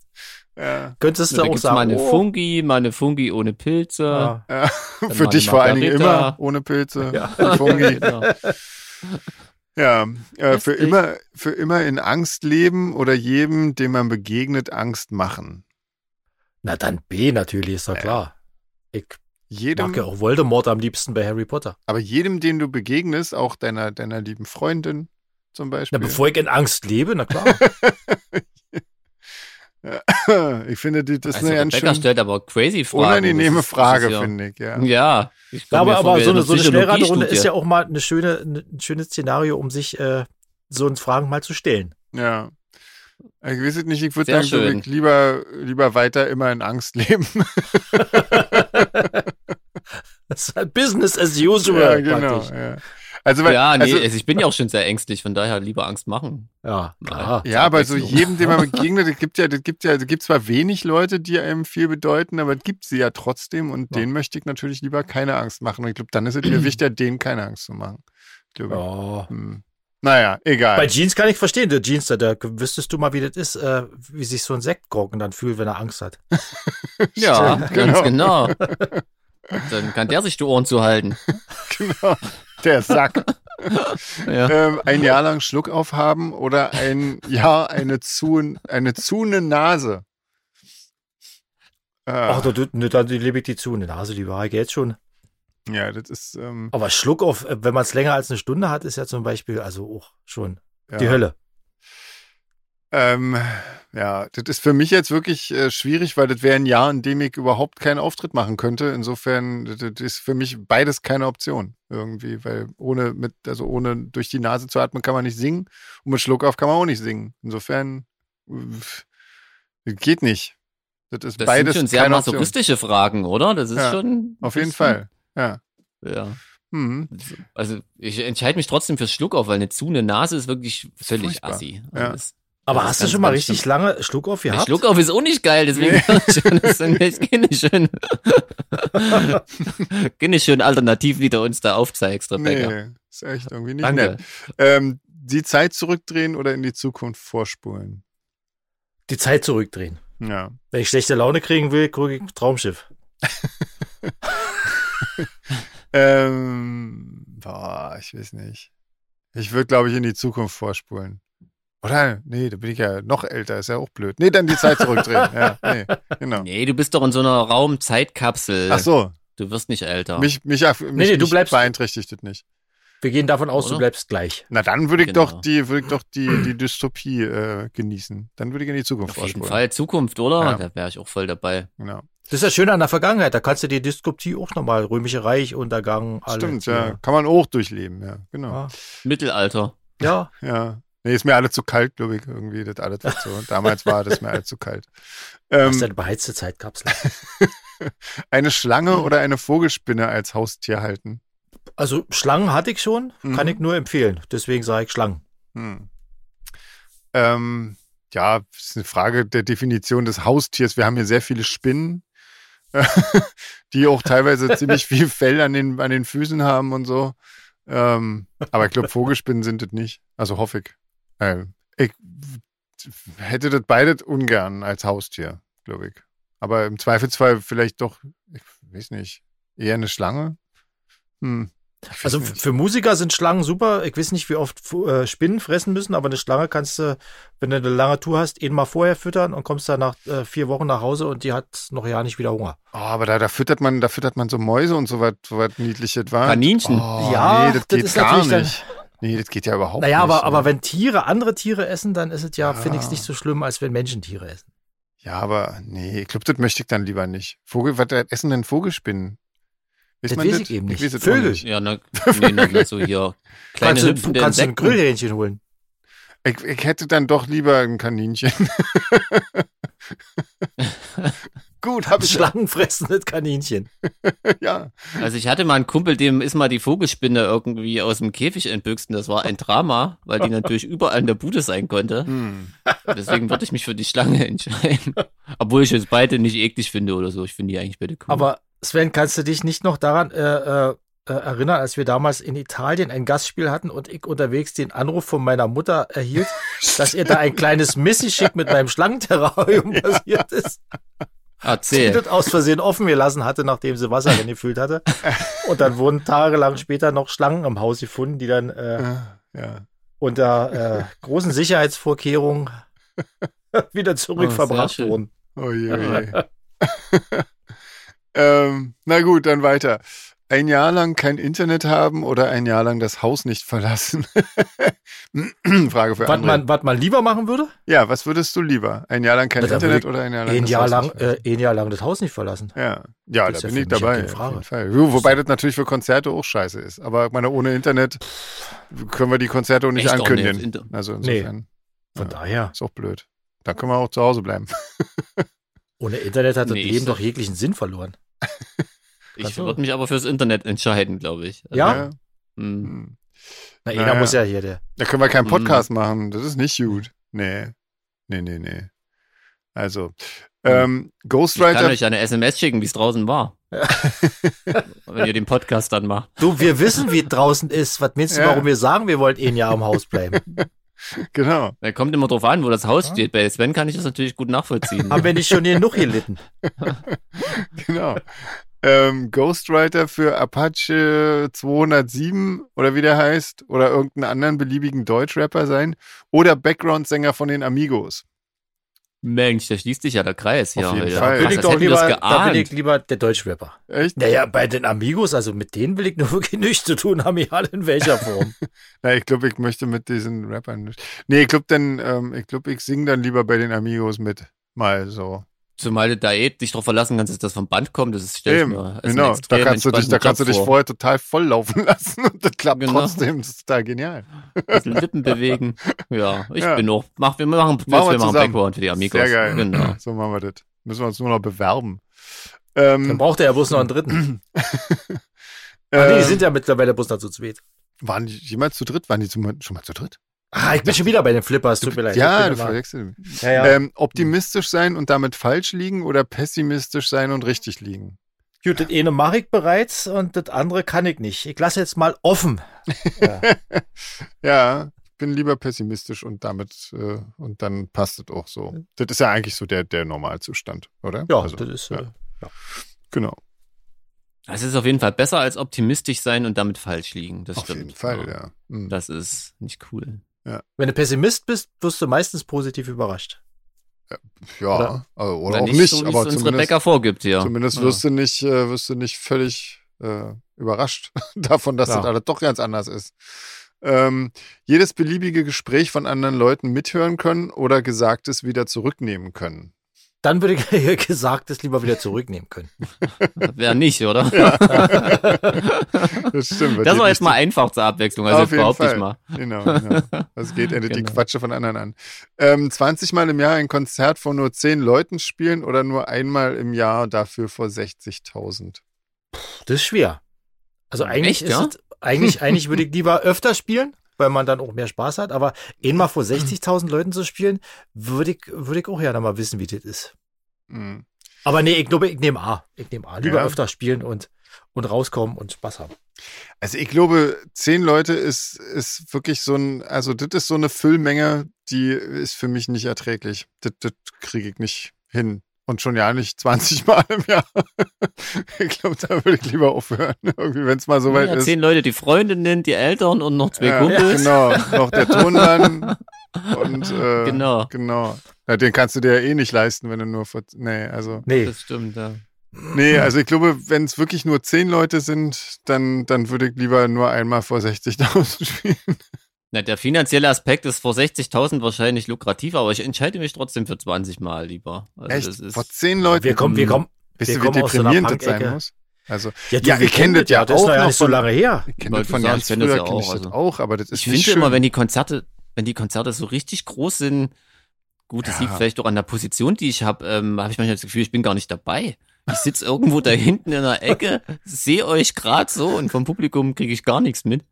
Ja, könntest du da auch sagen, eine oh, Fungi, mal eine Fungi ohne Pilze. ja. ja. Für dich vor allen Dingen immer ohne Pilze. Ja. Fungi. Genau. Ja, äh, für immer, für immer in Angst leben oder jedem, dem man begegnet, Angst machen. Na dann B natürlich, ist doch klar. Ich Jedem, mag ja auch Voldemort am liebsten bei Harry Potter. aber jedem, den du begegnest, auch deiner, deiner lieben Freundin zum Na, Beispiel. bevor ich in Angst lebe, na klar. ich finde, die- das ist Also eine ganz Rebecca schön stellt aber crazy Fragen. unangenehme ist- Frage, ist ja, finde ich. Ja. Ja. Ich komm aber so eine, so eine Schnellraterunde ist ja auch mal eine schöne, ein schönes Szenario, um sich äh, so eine Fragen mal zu stellen. ja. Ich weiß es nicht, ich würde sagen, schön. ich lieber, lieber weiter immer in Angst leben. Das ist halt Business as usual. ja, genau. praktisch. Ja. Also, weil, Ja, nee, also, also ich bin ja auch schon sehr ängstlich, von daher lieber Angst machen. Ja, klar. Ja, aber so jedem, dem man begegnet, es gibt ja, es gibt ja, es gibt zwar wenig Leute, die einem viel bedeuten, aber es gibt sie ja trotzdem und Ja. denen möchte ich natürlich lieber keine Angst machen. Und ich glaube, dann ist es mir wichtiger, denen keine Angst zu machen. Ich glaube, hm. Naja, egal. Bei Jeans kann ich verstehen, der Jeans, da, da wüsstest du mal, wie das ist, äh, wie sich so ein Sektkorken dann fühlt, wenn er Angst hat. Ja, Stimmt, ganz genau. Dann kann der sich die Ohren zuhalten. genau. Der Sack. Ja. ähm, ein Jahr lang Schluck aufhaben oder ein Jahr eine zu, eine zuhende Nase. Äh, Ach, da, da, ne, dann lebe ich die zu. Eine Nase, die war ich jetzt schon. ja, das ist ähm, Aber Schluck auf, äh, wenn man es länger als eine Stunde hat, ist ja zum Beispiel also auch schon ja. die Hölle. Ähm, ja, das ist für mich jetzt wirklich äh, schwierig, weil das wäre ein Jahr, in dem ich überhaupt keinen Auftritt machen könnte. Insofern, das das ist für mich beides keine Option irgendwie, weil ohne mit, also ohne durch die Nase zu atmen kann man nicht singen und mit Schluck auf kann man auch nicht singen. Insofern geht nicht. Das ist Das beides sind schon sehr keine Option. masochistische Fragen, oder? Das ist Ja, schon. Auf jeden Fall. Ja. Ja. Hm. Also ich entscheide mich trotzdem fürs Schluck auf, weil eine zu eine Nase ist wirklich völlig Furchtbar. assi. Ja. Also das- Aber hast du schon mal richtig schlimm. lange Schluck auf Der gehabt? Schluck auf ist auch nicht geil, deswegen Nee. das ist echt keine schön, keine schön Alternativ, die du uns da aufzeigst, Rebecca. Nee, ist echt irgendwie nicht Danke. nett. Ähm, die Zeit zurückdrehen oder in die Zukunft vorspulen? Die Zeit zurückdrehen. Ja. Wenn ich schlechte Laune kriegen will, gucke ich Traumschiff. Ähm, boah, ich weiß nicht. Ich würde, glaube ich, in die Zukunft vorspulen. Oder? Nee, da bin ich ja noch älter, ist ja auch blöd. Nee, dann die Zeit zurückdrehen. ja, nee, genau. Nee, du bist doch in so einer Raumzeitkapsel. Ach so. Du wirst nicht älter. Mich, mich, mich, nee, du mich bleibst- beeinträchtigt das nicht. Wir gehen davon aus, Oder? du bleibst gleich. Na, dann würde ich Genau. doch die, würde ich doch die, die Dystopie äh, genießen. Dann würde ich in die Zukunft Auf jeden. Fall Zukunft, oder? Ja. Da wäre ich auch voll dabei. Genau. Das ist ja schön an der Vergangenheit. Da kannst du die Dystopie auch nochmal, Römische Reich, Untergang, alles. Stimmt, ja. Kann man auch durchleben, ja. Genau. Ja. Mittelalter. ja. Ja. Nee, ist mir alles zu kalt, glaube ich, irgendwie. Das alles, was so. Damals war das mir alles zu kalt. Das Ähm, ist eine beheizte Zeitkapsel. eine Schlange oder eine Vogelspinne als Haustier halten? Also Schlangen hatte ich schon, kann Mhm. ich nur empfehlen. Deswegen sage ich Schlangen. Hm. Ähm, ja, ist eine Frage der Definition des Haustiers. Wir haben hier sehr viele Spinnen, die auch teilweise ziemlich viel Fell an den, an den Füßen haben und so. Ähm, aber ich glaube, Vogelspinnen sind es nicht. Also hoffe ich. Ich hätte das beides ungern als Haustier, glaube ich. Aber im Zweifelsfall vielleicht doch, ich weiß nicht, eher eine Schlange. Hm. Also nicht. für Musiker sind Schlangen super. Ich weiß nicht, wie oft äh, Spinnen fressen müssen, aber eine Schlange kannst du, wenn du eine lange Tour hast, eben mal vorher füttern und kommst dann nach äh, vier Wochen nach Hause und die hat noch ja nicht wieder Hunger. Oh, aber da, da füttert man, da füttert man so Mäuse und so was, so was niedliches, war. Kaninchen. Oh, Ja, nee, das, das geht ist gar natürlich dann- nicht. Nee, das geht ja überhaupt naja, nicht. aber, aber ja. wenn Tiere andere Tiere essen, dann ist es ja, Ja. finde ich es nicht so schlimm, als wenn Menschen Tiere essen. Ja, aber nee, ich glaube, das möchte ich dann lieber nicht. Vogel, was essen denn Vogelspinnen? Das weiß ich eben nicht. weiß auch Vögel. nicht. Ja, na, nee, na, na, so hier. Kleine kannst du, kannst du ein. Grillhähnchen holen. Ich, ich hätte dann doch lieber ein Kaninchen. Gut, hab ich Schlangenfressendes Kaninchen. ja. Also ich hatte mal einen Kumpel, dem ist mal die Vogelspinne irgendwie aus dem Käfig entbüchst und das war ein Drama, weil die natürlich überall in der Bude sein konnte. Hm. Deswegen würde ich mich für die Schlange entscheiden. Obwohl ich jetzt beide nicht eklig finde oder so. Ich finde die eigentlich beide cool. Aber Sven, kannst du dich nicht noch daran äh, äh, äh, erinnern, als wir damals in Italien ein Gastspiel hatten und ich unterwegs den Anruf von meiner Mutter erhielt, dass ihr da ein kleines Missgeschick mit meinem Schlangenterrarium passiert ist, Erzähl. das aus Versehen offen gelassen hatte, nachdem sie Wasser gefüllt hatte. Und dann wurden tagelang später noch Schlangen im Haus gefunden, die dann äh, Ja, ja. unter äh, großen Sicherheitsvorkehrungen wieder Oh, zurückverbracht schön. wurden. Oh je, oh je. ähm, na gut, dann weiter. Ein Jahr lang kein Internet haben oder ein Jahr lang das Haus nicht verlassen? Frage für Was andere. man, was man lieber machen würde? Ja, was würdest du lieber? Ein Jahr lang kein Na, da Internet oder ein Jahr lang Ein das Jahr Haus lang, nicht verlassen? äh, ein Jahr lang das Haus nicht verlassen. Ja, ja, Das da ist bin ja ich ja dabei. Jo, Wobei das natürlich für Konzerte auch scheiße ist. Aber ich meine, ohne Internet können wir die Konzerte auch nicht Echt auch ankündigen. nicht. Inter- Also Nee. insofern Von Ja. daher, ist auch blöd. Da können wir auch zu Hause bleiben. ohne Internet hat das Nee, Leben doch jeglichen Sinn verloren. Ich so. würde mich aber fürs Internet entscheiden, glaube ich. Also, Ja? hm. Hm. Na, Naja. einer muss ja hier der. Da können wir keinen Mhm. Podcast machen. Das ist nicht gut. Nee. Nee, nee, nee. Also, Hm. ähm, Ich kann Ghostwriter. euch eine SMS schicken, wie es draußen war. Wenn ihr den Podcast dann macht. Du, wir wissen, wie es draußen ist. Was meinst du, Ja. warum wir sagen, wir wollten ein Jahr im Haus bleiben? Genau. Da kommt immer drauf an, wo das Haus Ja. steht. Bei Sven kann ich das natürlich gut nachvollziehen. Haben wir nicht schon genug gelitten? Genau. Ähm, Ghostwriter für Apache 207 oder wie der heißt oder irgendeinen anderen beliebigen Deutschrapper sein oder Background-Sänger von den Amigos. Mensch, da schließt sich ja der Kreis hier. Auf jeden Alter. Fall. Bin ich doch lieber, das da bin ich lieber der Deutschrapper. Echt? Naja, bei den Amigos, also mit denen will ich nur wirklich nichts zu tun haben, egal in welcher Form. Na, ich glaube, ich möchte mit diesen Rappern nicht. Nee, ich glaube dann, ähm, ich glaube, ich singe dann lieber bei den Amigos mit. Mal so. Zumal du da eh dich drauf verlassen kannst, dass das vom Band kommt. Das ist stell ich Eben, mir genau. Da kannst du dich, da kannst du dich vor. vorher total voll laufen lassen und das klappt Genau. trotzdem. Das ist total genial. Ein bisschen Lippen bewegen. Ja, ich Ja. bin auch. Mach, wir machen, wir, Machen wir wir machen. Background für die Amigos. Sehr geil. Genau. So machen wir das. Müssen wir uns nur noch bewerben. Ähm, Dann braucht er ja bloß noch einen dritten. Nee, ähm, die sind ja mittlerweile bloß noch zu zweit. waren die jemals zu dritt? Waren die zum, schon mal zu dritt? Ah, ich bin schon wieder bei den Flippers, tut mir leid. ja, du verwechselst mich. ja, ja. Ähm, optimistisch sein und damit falsch liegen oder pessimistisch sein und richtig liegen? Gut, das eine mache ich bereits und das andere kann ich nicht. Ich lasse jetzt mal offen. Ja. Ja, ich bin lieber pessimistisch und damit äh, und dann passt es auch so. Das ist ja eigentlich so der, der Normalzustand, oder? Ja, Also, das ist. ja. Äh, Genau, Es ist auf jeden Fall besser als optimistisch sein und damit falsch liegen. Das auf stimmt. jeden Fall, ja. Mhm. Das ist nicht cool. Wenn du Pessimist bist, wirst du meistens positiv überrascht. Ja, Oder? oder, oder auch nicht, so, wie aber es uns zumindest, Rebecca vorgibt hier. zumindest Ja. wirst du nicht, äh, wirst du nicht völlig äh, überrascht davon, dass Ja. das alles doch ganz anders ist. Ähm, jedes beliebige Gespräch von anderen Leuten mithören können oder Gesagtes wieder zurücknehmen können. Dann würde ich Gesagtes lieber wieder zurücknehmen können. Wer nicht, oder? Das stimmt. Das war jetzt mal einfach zur Abwechslung, also Auf jeden behaupte ich Fall. mal. Genau, genau. Das geht endet die Genau. Quatsche von anderen an. Ähm, 20 Mal im Jahr ein Konzert von nur 10 Leuten spielen oder nur einmal im Jahr dafür vor 60.000? Das ist schwer. Also eigentlich Echt, ist ja? es, eigentlich, eigentlich würde ich lieber öfter spielen, weil man dann auch mehr Spaß hat. Aber einmal vor 60.000 Leuten zu spielen, würde ich, würde ich auch gerne mal wissen, wie das ist. Hm. Aber nee, ich glaube, ich nehme A. Ich nehme A. Lieber Ja. öfter spielen und, und rauskommen und Spaß haben. Also ich glaube, 10 Leute ist, ist wirklich so ein, also das ist so eine Füllmenge, die ist für mich nicht erträglich. Das, das kriege ich nicht hin. Und schon ja nicht 20 Mal im Jahr. ich glaube, da würde ich lieber aufhören. Irgendwie, wenn es mal so weit ja, ist. zehn Leute, die Freundinnen, die Eltern und noch zwei Ja, Kumpels. Genau, noch der Tonmann. Und äh, Genau. genau. Ja, den kannst du dir ja eh nicht leisten, wenn du nur vor. Nee, also. Nee, Das stimmt, ja. Nee, also ich glaube, wenn es wirklich nur zehn Leute sind, dann, dann würde ich lieber nur einmal vor 60.000 spielen. Na, der finanzielle Aspekt ist vor 60.000 wahrscheinlich lukrativer, aber ich entscheide mich trotzdem für 20 Mal lieber. Also Echt? Das ist, vor zehn Leuten. wir kommen, wir kommen. Wisst wir ihr, wie so deprimierend das sein muss? Also, Ja, Ja, wir ihr kennt das ja Das ist auch noch ja noch nicht so von- lange her. ich kenne das von ganz ich kenn das früher, ja auch, das also. auch, aber das ist ich finde schön. immer, wenn die Konzerte, wenn die Konzerte so richtig groß sind, gut, das Ja. liegt vielleicht auch an der Position, die ich habe, ähm, habe ich manchmal das Gefühl, ich bin gar nicht dabei. Ich sitze irgendwo da hinten in der Ecke, sehe euch gerade so und vom Publikum kriege ich gar nichts mit.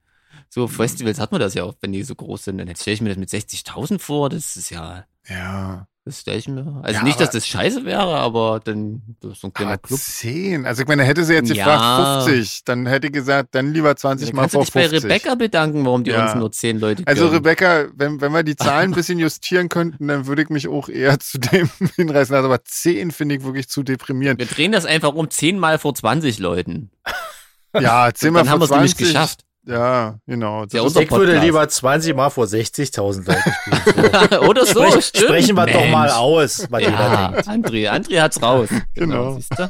So Festivals hat man das ja auch, wenn die so groß sind. Dann stelle ich mir das mit 60.000 vor. Das ist ja, ja. das stelle ich mir. Also Ja, nicht, dass das scheiße wäre, aber dann so ein kleiner Club. zehn. Also ich meine, hätte sie jetzt Ja. gefragt 50, dann hätte ich gesagt, dann lieber 20 Dann Mal kannst du vor dich bei 50. Rebecca bedanken, warum die Ja. uns nur 10 Leute Also. Rebecca, wenn, wenn wir die Zahlen ein bisschen justieren könnten, dann würde ich mich auch eher zu dem hinreißen. Also aber 10 finde ich wirklich zu deprimierend. Wir drehen das einfach um 10 Mal vor 20 Leuten. Ja, 10 mal Dann haben wir vor es nämlich 20. geschafft. Ja, genau. Das Ja, unser Ich würde lieber 20 Mal vor 60.000 Leuten spielen. Oder so, Sprech, stimmt. sprechen wir doch mal Mensch. aus, was jeder Ja, denkt. André, André hat's raus. Genau. du?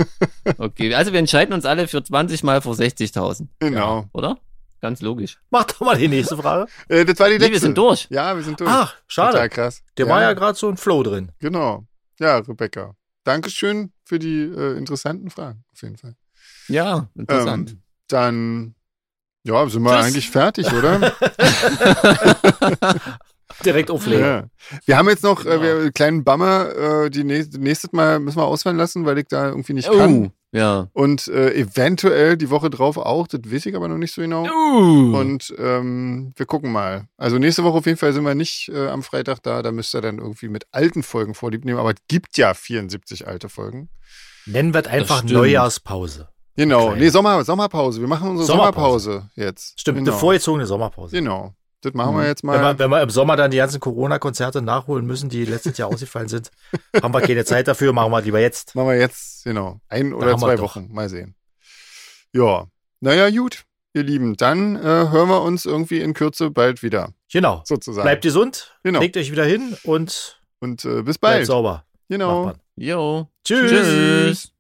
Okay, also wir entscheiden uns alle für 20 mal vor 60.000, genau. oder? Ganz logisch. Mach doch mal die nächste Frage. Äh, das war die letzte. Nee, wir sind durch. Ja, wir sind durch. Ach, Total schade. krass. Der war ja gerade so ein Flow drin. Genau. Ja, Rebecca. Dankeschön für die äh, interessanten Fragen, auf jeden Fall. Ja, interessant. Ähm, dann, ja, sind wir Tschüss. eigentlich fertig, oder? Direkt auflegen. ja. Wir haben jetzt noch äh, wir, einen kleinen Bummer, äh, die nächste, nächstes Mal müssen wir ausfallen lassen, weil ich da irgendwie nicht oh, kann. ja. Und äh, eventuell die Woche drauf auch, das weiß ich aber noch nicht so genau. Uh. Und ähm, wir gucken mal. Also nächste Woche auf jeden Fall sind wir nicht äh, am Freitag da. Da müsst ihr dann irgendwie mit alten Folgen vorlieb nehmen. Aber es gibt ja 74 alte Folgen. Nennen wir es einfach. Neujahrspause. Genau. Nee, Sommer, Sommerpause. Wir machen unsere Sommerpause. Sommerpause, jetzt. Stimmt, genau. eine vorgezogene Sommerpause. Genau. Das machen Mhm. wir jetzt Wenn wir, mal. wenn wir im Sommer dann die ganzen Corona-Konzerte nachholen müssen, die letztes Jahr ausgefallen sind, haben wir keine Zeit dafür, machen wir lieber jetzt. Machen wir jetzt, genau. Ein oder haben wir zwei. Wochen. Mal sehen. Ja. Naja, gut. Ihr Lieben, dann äh, hören wir uns irgendwie in Kürze bald wieder, Genau. sozusagen. Bleibt gesund, Genau. legt euch wieder hin und Und äh, bis bleibt bald. sauber. Genau. Jo. Tschüss. Tschüss.